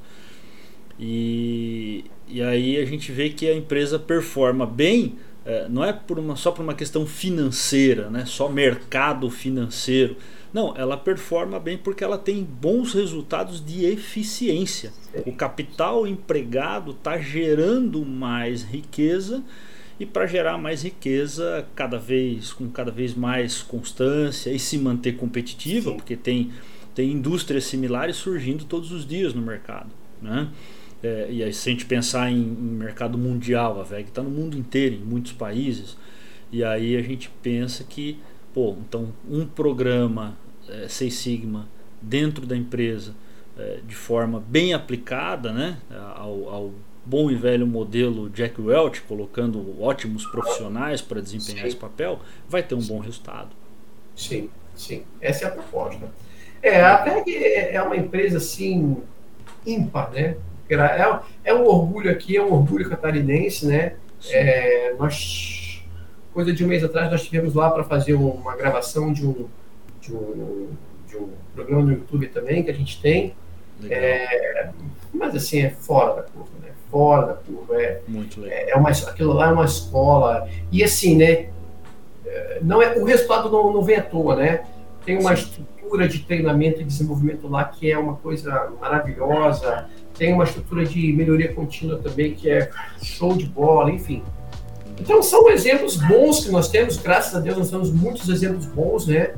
E, e aí a gente vê que a empresa performa bem, é, não é por uma, só por uma questão financeira, né? só mercado financeiro não, ela performa bem porque ela tem bons resultados de eficiência. O capital empregado está gerando mais riqueza e para gerar mais riqueza cada vez com cada vez mais constância e se manter competitiva, Sim. porque tem, tem indústrias similares surgindo todos os dias no mercado. Né? É, e aí, se a gente pensar em, em mercado mundial, a VEG está no mundo inteiro, em muitos países, e aí a gente pensa que, pô, então um programa é, Seis Sigma dentro da empresa é, de forma bem aplicada né, ao, ao, bom e velho modelo Jack Welch, colocando ótimos profissionais para desempenhar sim. esse papel, vai ter um bom resultado. Sim, sim. Essa é a proposta. É, a PEG é uma empresa assim ímpar, né? É, é um orgulho aqui, é um orgulho catarinense, né? É, nós, coisa de um mês atrás, nós estivemos lá para fazer uma gravação de um de um, de um programa no YouTube também que a gente tem. É, mas assim, é fora da curva, né? Fora da curva. É, Muito legal. É, é uma, aquilo lá é uma escola. E assim, né? não é, o resultado não, não vem à toa, né? Tem uma estrutura de treinamento e desenvolvimento lá que é uma coisa maravilhosa, tem uma estrutura de melhoria contínua também que é show de bola, enfim. Então são exemplos bons que nós temos, graças a Deus nós temos muitos exemplos bons, né?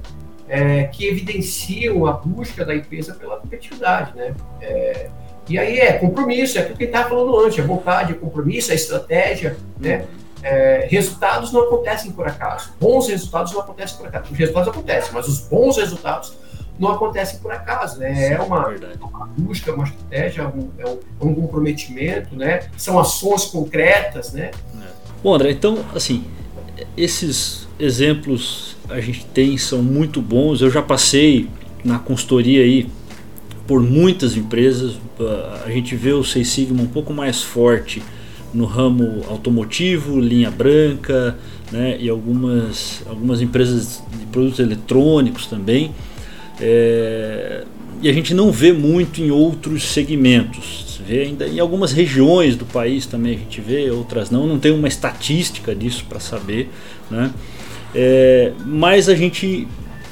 É, que evidenciam a busca da empresa pela competitividade, né? É, e aí é compromisso, é aquilo que estava falando antes, a vontade, o compromisso, a estratégia, né? É, resultados não acontecem por acaso. Bons resultados não acontecem por acaso. Os resultados acontecem, mas os bons resultados não acontecem por acaso, né? É uma, uma busca, uma estratégia, um, é um, um, comprometimento, né? São ações concretas, né? É. Bom, André, então, assim, esses exemplos a gente tem são muito bons. Eu já passei na consultoria aí por muitas empresas. A gente vê o Seis Sigma um pouco mais forte no ramo automotivo, linha branca, né, e algumas, algumas empresas de produtos eletrônicos também. É, e a gente não vê muito em outros segmentos. vê ainda em algumas regiões do país também a gente vê, outras não. Não tem uma estatística disso para saber, né? É, mas a gente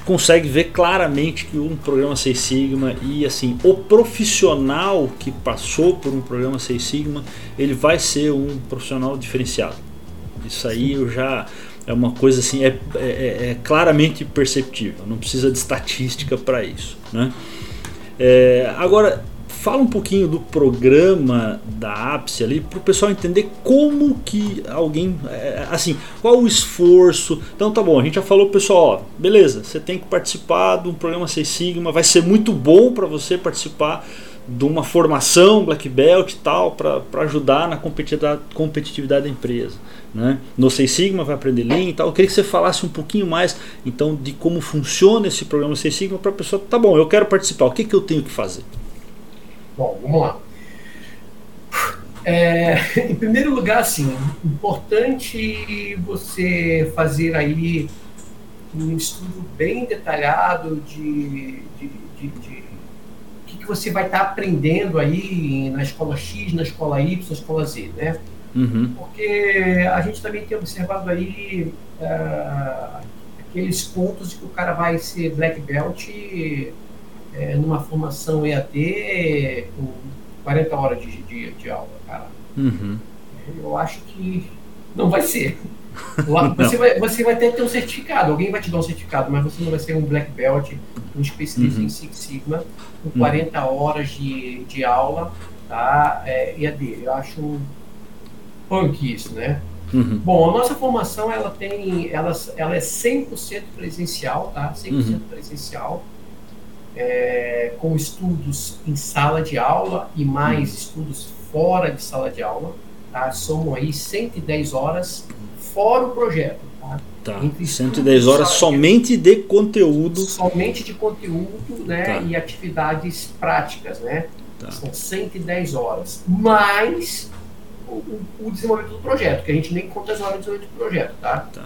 consegue ver claramente que um programa Seis Sigma e assim o profissional que passou por um programa Seis Sigma ele vai ser um profissional diferenciado. Isso aí eu já é uma coisa assim é, é, é, é claramente perceptível. Não precisa de estatística para isso, né? É, agora fala um pouquinho do programa da Ápice ali para o pessoal entender como que alguém, é, assim, qual o esforço. Então tá bom, a gente já falou pessoal, ó, beleza, você tem que participar de um programa Seis Sigma, vai ser muito bom para você participar de uma formação Black Belt e tal para ajudar na competitividade da empresa. Né? No Seis Sigma vai aprender Lean e tal. Eu queria que você falasse um pouquinho mais então de como funciona esse programa Seis Sigma para a pessoa, tá bom, eu quero participar, o que, que eu tenho que fazer? Bom, vamos lá. É, em primeiro lugar, assim, importante você fazer aí um estudo bem detalhado de, de, de, de o que, que você vai estar aprendendo aí na escola X, na escola Y, na escola Z, né? Uhum. Porque a gente também tem observado aí uh, aqueles pontos de que o cara vai ser black belt é, numa formação EAD com 40 horas de, de, de aula, cara. Uhum. Eu acho que não vai ser. <laughs> Você vai, você vai ter que ter um certificado, alguém vai te dar um certificado, mas você não vai ser um black belt, um especialista uhum. em Six Sigma, com 40 uhum. horas de, de aula, tá? É, EAD. Eu acho punk isso, né? Uhum. Bom, a nossa formação ela tem, ela, ela é 100% presencial, tá? 100% uhum. presencial é, com estudos em sala de aula e mais hum. estudos fora de sala de aula. Tá? Somam aí 110 horas fora o projeto. Tá? Tá. 110 horas somente de conteúdo. Somente de conteúdo né? Tá. e atividades práticas. Né? Tá. São 110 horas. Mais o, o, desenvolvimento do projeto, que a gente nem conta as horas de desenvolvimento do projeto. Tá? tá.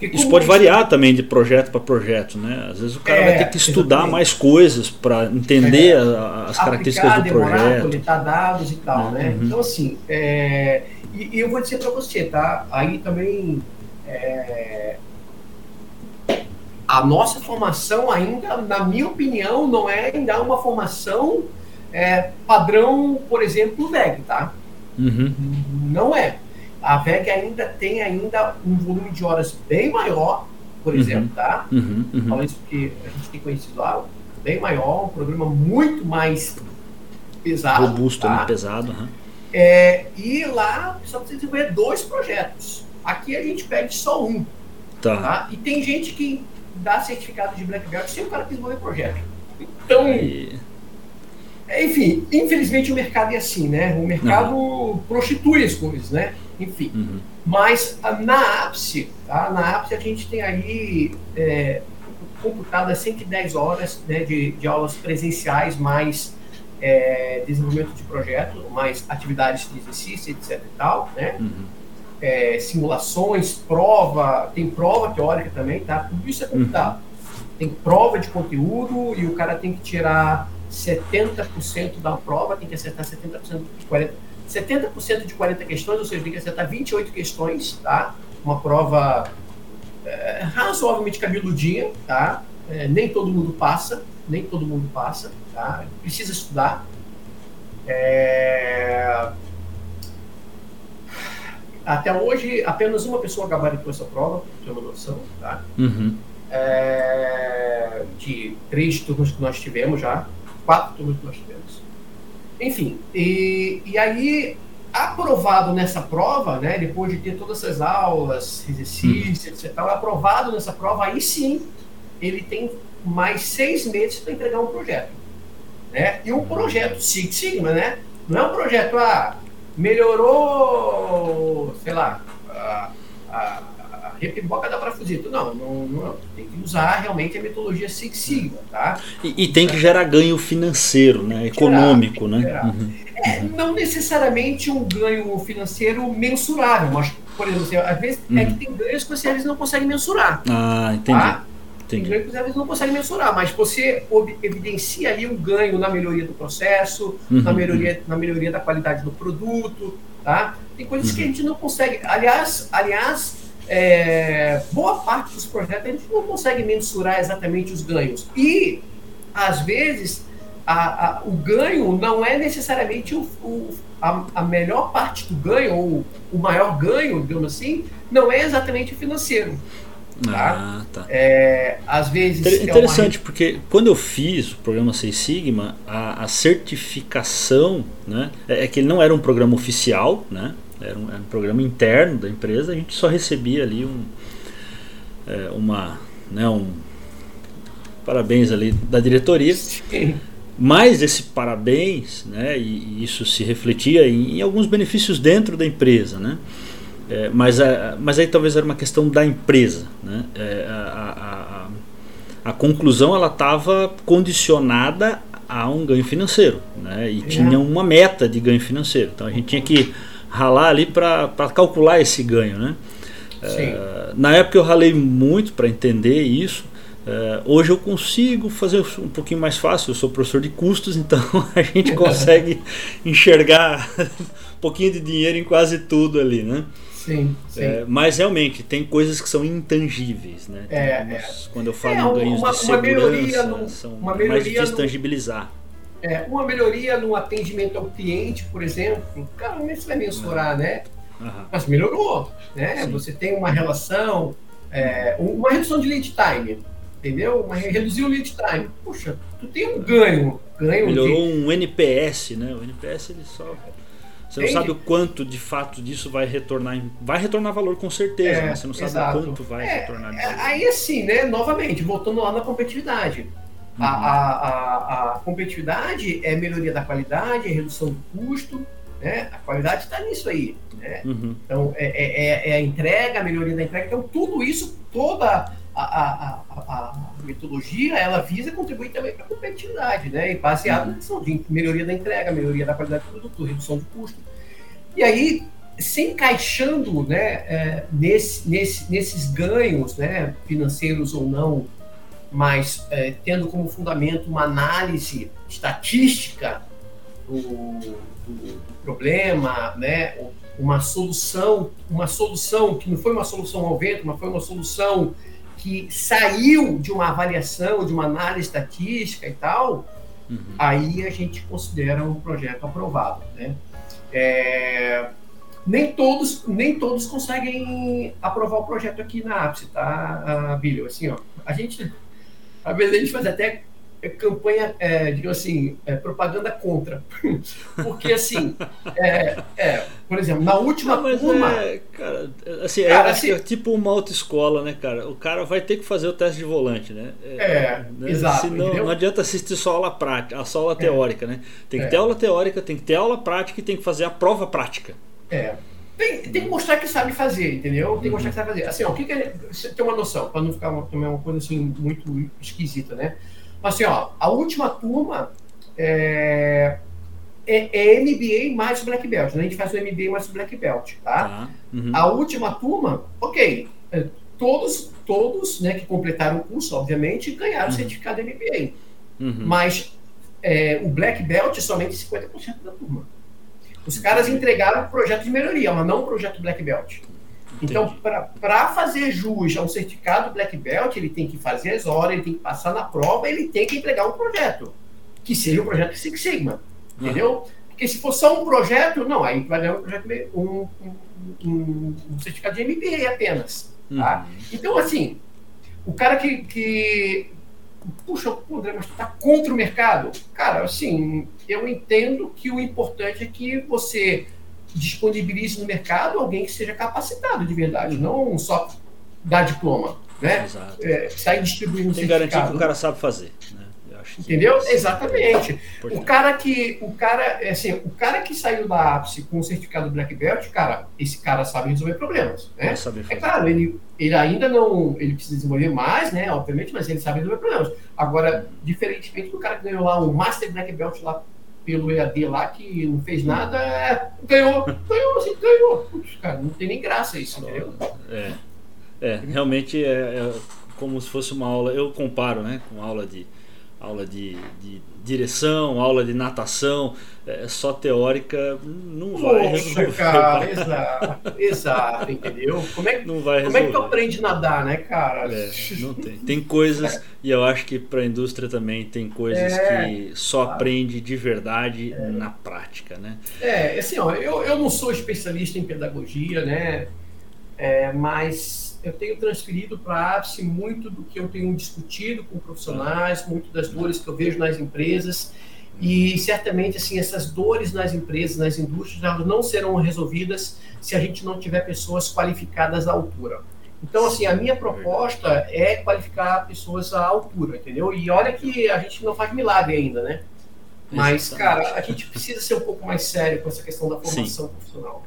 Isso pode variar também de projeto para projeto, né? Às vezes o cara é, vai ter que estudar exatamente. mais coisas para entender é, as características do projeto. coletar dados e tal, né? Uhum. Então, assim, é, e, e, eu vou dizer para você, tá? Aí também é, a nossa formação ainda, na minha opinião, não é ainda uma formação é, padrão, por exemplo, VEG, tá? Uhum. Não é a VEG ainda tem ainda um volume de horas bem maior, por uhum. exemplo, tá? Uhum, uhum. Falando isso porque a gente tem conhecido lá, bem maior, um programa muito mais pesado. Robusto, tá? né? pesado. Uhum. É, e lá só precisa desenvolver dois projetos. Aqui a gente pede só um. Tá. tá? E tem gente que dá certificado de Black Belt sem o cara desenvolver projeto. Então, Aí. Enfim, infelizmente o mercado é assim, né? O mercado prostitui as coisas, né? enfim. Uhum. Mas na ápice, tá? na ápice a gente tem aí é, computadas 110 horas né, de, de aulas presenciais, mais é, desenvolvimento de projeto, mais atividades de exercício, etc e tal, né? Uhum. É, simulações, prova, tem prova teórica também, tá? Tudo isso é computado. Uhum. Tem prova de conteúdo e o cara tem que tirar 70% da prova, tem que acertar 70% de 40%. 70% de 40 questões, ou seja, tem que acertar 28 questões, tá? Uma prova é, razoavelmente cabeludinha, tá? É, nem todo mundo passa, nem todo mundo passa, tá? Precisa estudar. É... Até hoje, apenas uma pessoa gabaritou essa prova, para ter uma noção, tá? Uhum. É... De três turmas que nós tivemos já, quatro turmas que nós tivemos. Enfim, e, e aí aprovado nessa prova, né, depois de ter todas essas aulas, exercícios, hum. etc., aprovado nessa prova, aí sim ele tem mais seis meses para entregar um projeto. Né? E um projeto Six Sigma, né? Não é um projeto, ah, melhorou, sei lá, a, a, repiboca da parafusito. Não, não, não, tem que usar realmente a metodologia Six Sigma, tá? E, e tem que gerar ganho financeiro, né? Econômico, gerar, né? Gerar. Uhum. É, não necessariamente um ganho financeiro mensurável, mas, por exemplo, assim, às vezes uhum. é que tem ganhos que você às vezes não consegue mensurar. Ah, entendi. Tá? Tem ganhos que você às vezes não consegue mensurar, mas você evidencia ali um ganho na melhoria do processo, uhum. na, melhoria, na melhoria da qualidade do produto, tá? Tem coisas que a gente não consegue. Aliás, aliás é, boa parte dos projetos a gente não consegue mensurar exatamente os ganhos. E, às vezes, a, a, o ganho não é necessariamente o, o, a, a, melhor parte do ganho, ou o maior ganho, digamos assim, não é exatamente o financeiro. Tá? Ah, tá. É, às vezes. Inter interessante, é uma... porque quando eu fiz o programa Seis Sigma, a, a certificação, né, é, é, que ele não era um programa oficial, né? Era um, era um programa interno da empresa, a gente só recebia ali um, é, uma, né, um parabéns ali da diretoria. Sim. Mas esse parabéns, né, e, e isso se refletia em, em, alguns benefícios dentro da empresa, né? É, mas, a, mas aí talvez era uma questão da empresa, né? É, a, a, a, conclusão ela estava condicionada a um ganho financeiro, né? E é. tinha uma meta de ganho financeiro. Então a gente tinha que ralar ali para calcular esse ganho, né? É, na época eu ralei muito para entender isso. É, hoje eu consigo fazer um pouquinho mais fácil. Eu sou professor de custos, <laughs> então a gente consegue <laughs> enxergar <laughs> um pouquinho de dinheiro em quase tudo ali, né? Sim, sim. É, mas realmente tem coisas que são intangíveis, né? É, algumas, é. Quando eu falo em ganhos uma, de segurança, no, são uma mais difíceis de tangibilizar. É, uma melhoria no atendimento ao cliente, por exemplo, cara, como é que você vai mensurar, né? Uhum. Mas melhorou, né? Sim. Você tem uma relação, é, uma redução de lead time, entendeu? Uma, reduziu o lead time. Puxa, tu tem um ganho. ganho Melhorou de... um NPS, né? O NPS ele só... Você não sabe o quanto de fato disso vai retornar. Vai retornar valor com certeza, é, mas você não sabe exato. o quanto vai é, retornar. É, aí assim, né? Novamente, voltando lá na competitividade. Uhum. A, a, a, a, competitividade é melhoria da qualidade, é redução do custo, né? A qualidade está nisso aí. Né? Uhum. Então, é, é, é, é, a entrega, a melhoria da entrega. Então, tudo isso, toda a, a metodologia, ela visa contribuir também para a competitividade, né? E baseado uhum. na de melhoria da entrega, melhoria da qualidade do produto, redução do custo. E aí, se encaixando né, é, nesse, nesse, nesses ganhos né, financeiros ou não mas é, tendo como fundamento uma análise estatística do, do, do, problema, né, uma solução, uma solução que não foi uma solução ao vento, mas foi uma solução que saiu de uma avaliação, de uma análise estatística e tal, uhum. aí a gente considera um projeto aprovado, né? É, nem todos, nem todos conseguem aprovar o projeto aqui na APSE, tá, Bilho? Assim, ó, a gente às vezes a gente faz até campanha, é, digamos assim, é, propaganda contra. <laughs> Porque, assim, é, é, por exemplo, na última não, turma. É, cara, assim, cara, assim, é tipo uma autoescola, né, cara? O cara vai ter que fazer o teste de volante, né? É, né? exato. Senão, não adianta assistir só aula prática, só aula teórica, né? Tem que ter aula teórica, tem que ter aula prática e tem que fazer a prova prática. É. Tem, tem que mostrar que sabe fazer, entendeu? Tem que mostrar que sabe fazer. Assim, ó, o que, que é, você tem uma noção, para não ficar uma, também uma coisa assim muito esquisita, né? Assim, ó, a última turma é, é, é MBA mais Black Belt, né? A gente faz o MBA mais Black Belt, tá? tá. Uhum. A última turma, ok, é, todos, todos, né, que completaram o curso, obviamente, ganharam uhum. o certificado MBA. Uhum. Mas é, o Black Belt é somente 50% da turma. Os caras entregaram um projeto de melhoria, mas não um projeto Black Belt. Então, para fazer jus a um certificado Black Belt, ele tem que fazer as horas, ele tem que passar na prova, ele tem que entregar um projeto, que seja um projeto Six Sigma, uhum. entendeu? Porque se for só um projeto, não, aí vai ganhar um, projeto, um, um, um certificado de MBA apenas. Tá? Uhum. Então, assim, o cara que, que puxa, André, mas tu tá contra o mercado? Cara, assim, eu entendo que o importante é que você disponibilize no mercado alguém que seja capacitado de verdade, não só dar diploma, né? Exato. É, sair distribuindo Tem garantir que o cara sabe fazer, né? Entendeu? É Exatamente. O cara que o cara é assim, o cara que saiu da ápice com o certificado Black Belt, cara, esse cara sabe resolver problemas, né? É claro, ele, ele ainda não, ele precisa desenvolver mais, né? Obviamente, mas ele sabe resolver problemas. Agora, diferentemente do cara que ganhou lá um Master Black Belt lá pelo EAD lá que não fez nada, é, ganhou, ganhou, assim, ganhou. Cara, não tem nem graça isso, entendeu? É, é realmente é, é como se fosse uma aula, eu comparo, né, com aula de aula de, de direção, aula de natação, é, só teórica, não vai Poxa, resolver. cara, exato, exato, entendeu? Como é, não vai como é que tu aprende a nadar, né, cara? É, não tem. Tem coisas, e eu acho que para a indústria também tem coisas é, que só claro. aprende de verdade é. na prática, né? É, assim, ó, eu, eu não sou especialista em pedagogia, né, é, mas eu tenho transferido para a ápice muito do que eu tenho discutido com profissionais, muito das dores que eu vejo nas empresas. E certamente assim essas dores nas empresas, nas indústrias, elas não serão resolvidas se a gente não tiver pessoas qualificadas à altura. Então, assim, a minha proposta é qualificar pessoas à altura, entendeu? E olha que a gente não faz milagre ainda, né? Mas, cara, a gente precisa ser um pouco mais sério com essa questão da formação Sim. profissional.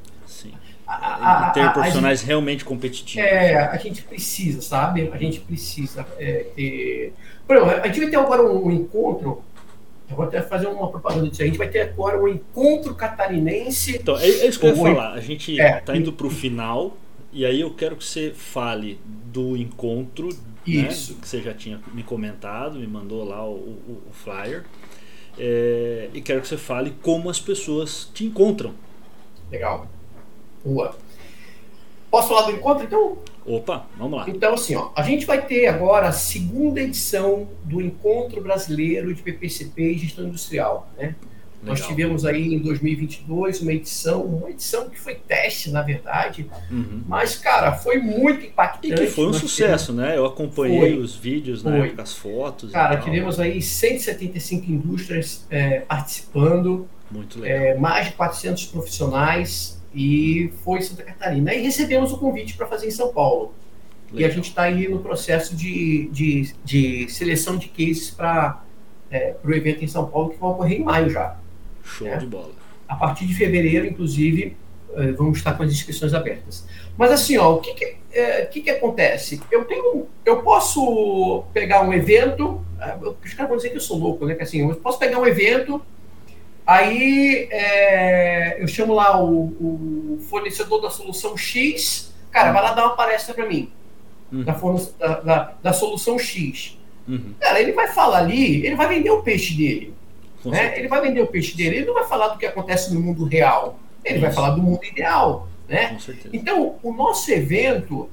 A, a, ter profissionais gente, realmente competitivos. É, a gente precisa, sabe? A gente precisa é, ter. Por exemplo, a gente vai ter agora um, um encontro. Eu vou até fazer uma propaganda disso. A gente vai ter agora um encontro catarinense. Então, é, é isso que eu ia falar. A gente está é, tá indo para o final. E aí eu quero que você fale do encontro né, que você já tinha me comentado, me mandou lá o, o, o flyer. É, e quero que você fale como as pessoas te encontram. Legal rua. Posso falar do encontro, então? Opa, vamos lá. Então, assim, ó, a gente vai ter agora a segunda edição do Encontro Brasileiro de PPCP e Gestão Industrial, né? Legal. Nós tivemos aí em 2022 uma edição, uma edição que foi teste, na verdade, uhum. mas, cara, foi muito impactante. E que foi um sucesso, tivemos... né? Eu acompanhei foi. os vídeos, né? As fotos. Cara, tivemos aí 175 indústrias é, participando. Muito legal. É, mais de 400 profissionais e foi Santa Catarina. Aí recebemos o convite para fazer em São Paulo. Legal. E a gente está aí no processo de, de, de seleção de cases para é, o evento em São Paulo, que vai ocorrer em maio já. Show né? de bola. A partir de fevereiro, inclusive, é, vamos estar com as inscrições abertas. Mas assim, ó, o que que, é, que, que acontece? Eu tenho, eu posso pegar um evento, é, os caras vão dizer que eu sou louco, né? Que assim, eu posso pegar um evento Aí é, eu chamo lá o, o, fornecedor da solução X, cara, vai lá dar uma palestra para mim, uhum. da, da, da, da, solução X. Uhum. Cara, ele vai falar ali, ele vai vender o peixe dele. Né? Ele vai vender o peixe dele, ele não vai falar do que acontece no mundo real, ele Isso. vai falar do mundo ideal. Né? Então, o nosso evento,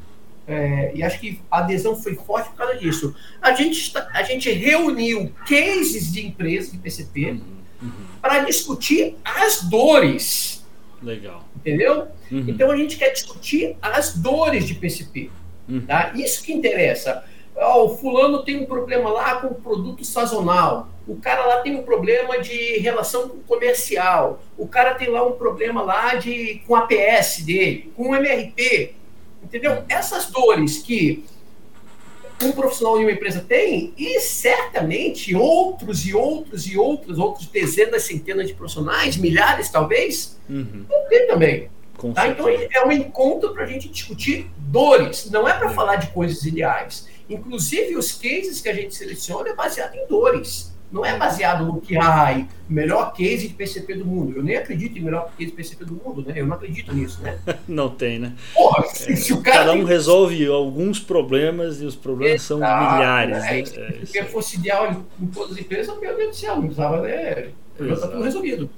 é, e acho que a adesão foi forte por causa disso, a gente, a gente reuniu cases de empresas de PCP. Uhum uhum. para discutir as dores. Legal. Entendeu? Uhum. Então a gente quer discutir as dores de PCP. Uhum. Tá? Isso que interessa. Oh, o fulano tem um problema lá com o produto sazonal. O cara lá tem um problema de relação comercial. O cara tem lá um problema lá de com a PS dele, com o MRP. Entendeu? Uhum. Essas dores que um profissional em uma empresa tem, e certamente outros e outros e outros, outros dezenas, centenas de profissionais, milhares talvez, uhum. vão ter também. Tá? Então é um encontro para a gente discutir dores, não é para é. falar de coisas ideais. Inclusive, os cases que a gente seleciona é baseado em dores não é baseado no que, ai, melhor case de PCP do mundo. Eu nem acredito em melhor case de PCP do mundo, né? Eu não acredito nisso, né? <laughs> não tem, né? Porra, se, se o cara. Cada um tem... resolve alguns problemas e os problemas Exato, são milhares. Né? É, é, se fosse ideal em todas as empresas, meu Deus do céu, não precisava, né? Já está tudo resolvido.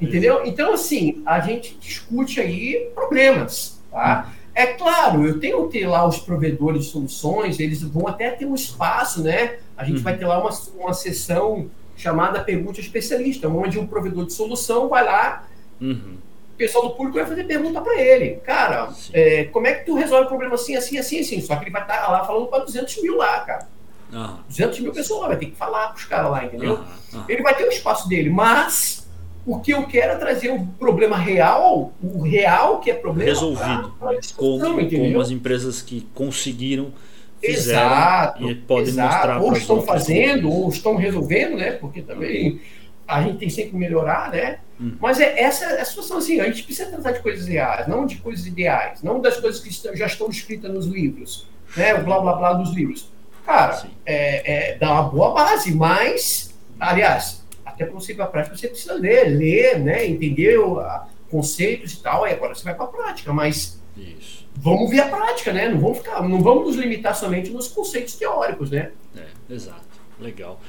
Entendeu? Exato. Então, assim, a gente discute aí problemas, tá? É claro, eu tenho que ter lá os provedores de soluções, eles vão até ter um espaço, né? A gente uhum. vai ter lá uma, uma sessão chamada Pergunta Especialista, onde um provedor de solução vai lá, uhum. o pessoal do público vai fazer pergunta para ele. Cara, é, como é que tu resolve o problema assim, assim, assim, assim? Só que ele vai estar tá lá falando para 200 mil lá, cara. Uhum. 200 mil pessoas lá, vai ter que falar para os caras lá, entendeu? Ele vai ter o espaço dele, mas o que eu quero é trazer o problema real, o real que é problema. Resolvido. Como, como as empresas que conseguiram fizeram exato, e podem exato. mostrar ou estão fazendo ou estão resolvendo né porque também a gente tem sempre que melhorar né hum. mas é essa é a situação assim a gente precisa tratar de coisas reais não de coisas ideais não das coisas que estão, já estão escritas nos livros né o blá blá blá dos livros cara é, é, dá uma boa base mas aliás até para você ir para a prática você precisa ler ler né entender o, a, conceitos e tal aí agora você vai para a prática mas Isso vamos ver a prática, né? Não vamos ficar, não vamos nos limitar somente nos conceitos teóricos, né? É, exato. Legal.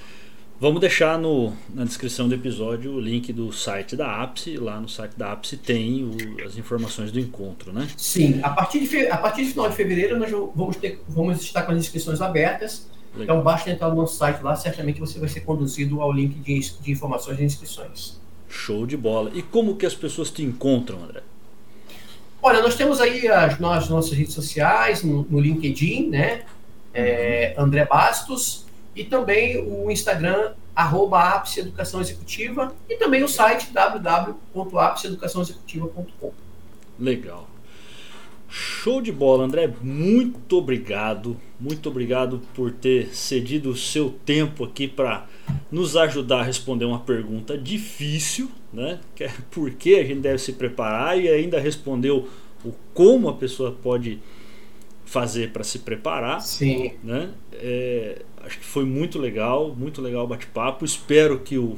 Vamos deixar no, na descrição do episódio o link do site da APSE. Lá no site da APSE tem o, as informações do encontro, né? Sim, a partir de, a partir de final de fevereiro nós vamos, ter, vamos estar com as inscrições abertas. Legal. Então basta entrar no nosso site lá, certamente você vai ser conduzido ao link de, de informações e inscrições. Show de bola. E como que as pessoas te encontram, André? Olha, nós temos aí as, as nossas redes sociais, no, no LinkedIn, né? É, André Bastos, e também o Instagram, arroba Ápice Educação Executiva, e também o site www.apiceeducaçãoexecutiva.com. Legal. Show de bola, André. Muito obrigado. Muito obrigado por ter cedido o seu tempo aqui para nos ajudar a responder uma pergunta difícil, né? Que é <laughs> por que a gente deve se preparar e ainda respondeu o como a pessoa pode fazer para se preparar. Sim. Né? É, acho que foi muito legal, muito legal o bate-papo. Espero que o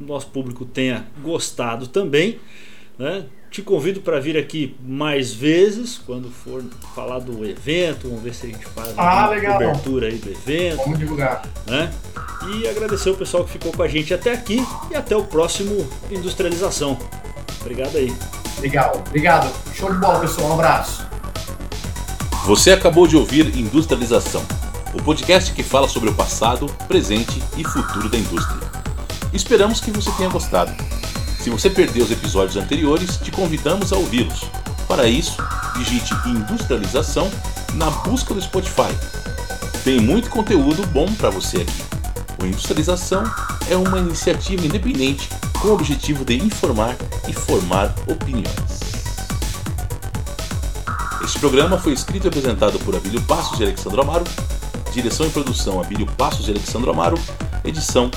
nosso público tenha gostado também. Né? Te convido para vir aqui mais vezes, quando for falar do evento. Vamos ver se a gente faz ah, uma legal. cobertura aí do evento. Vamos divulgar. Né? E agradecer o pessoal que ficou com a gente até aqui e até o próximo Industrialização. Obrigado aí. Legal, obrigado. Show de bola, pessoal. Um abraço. Você acabou de ouvir Industrialização, o podcast que fala sobre o passado, presente e futuro da indústria. Esperamos que você tenha gostado. Se você perdeu os episódios anteriores, te convidamos a ouvi-los. Para isso, digite Industrialização na busca do Spotify. Tem muito conteúdo bom para você aqui. O Industrialização é uma iniciativa independente com o objetivo de informar e formar opiniões. Este programa foi escrito e apresentado por Abílio Passos e Alexandre Amaro, direção e produção Abílio Passos e Alexandre Amaro, edição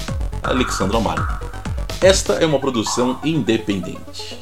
Alexandre Amaro. Esta é uma produção independente.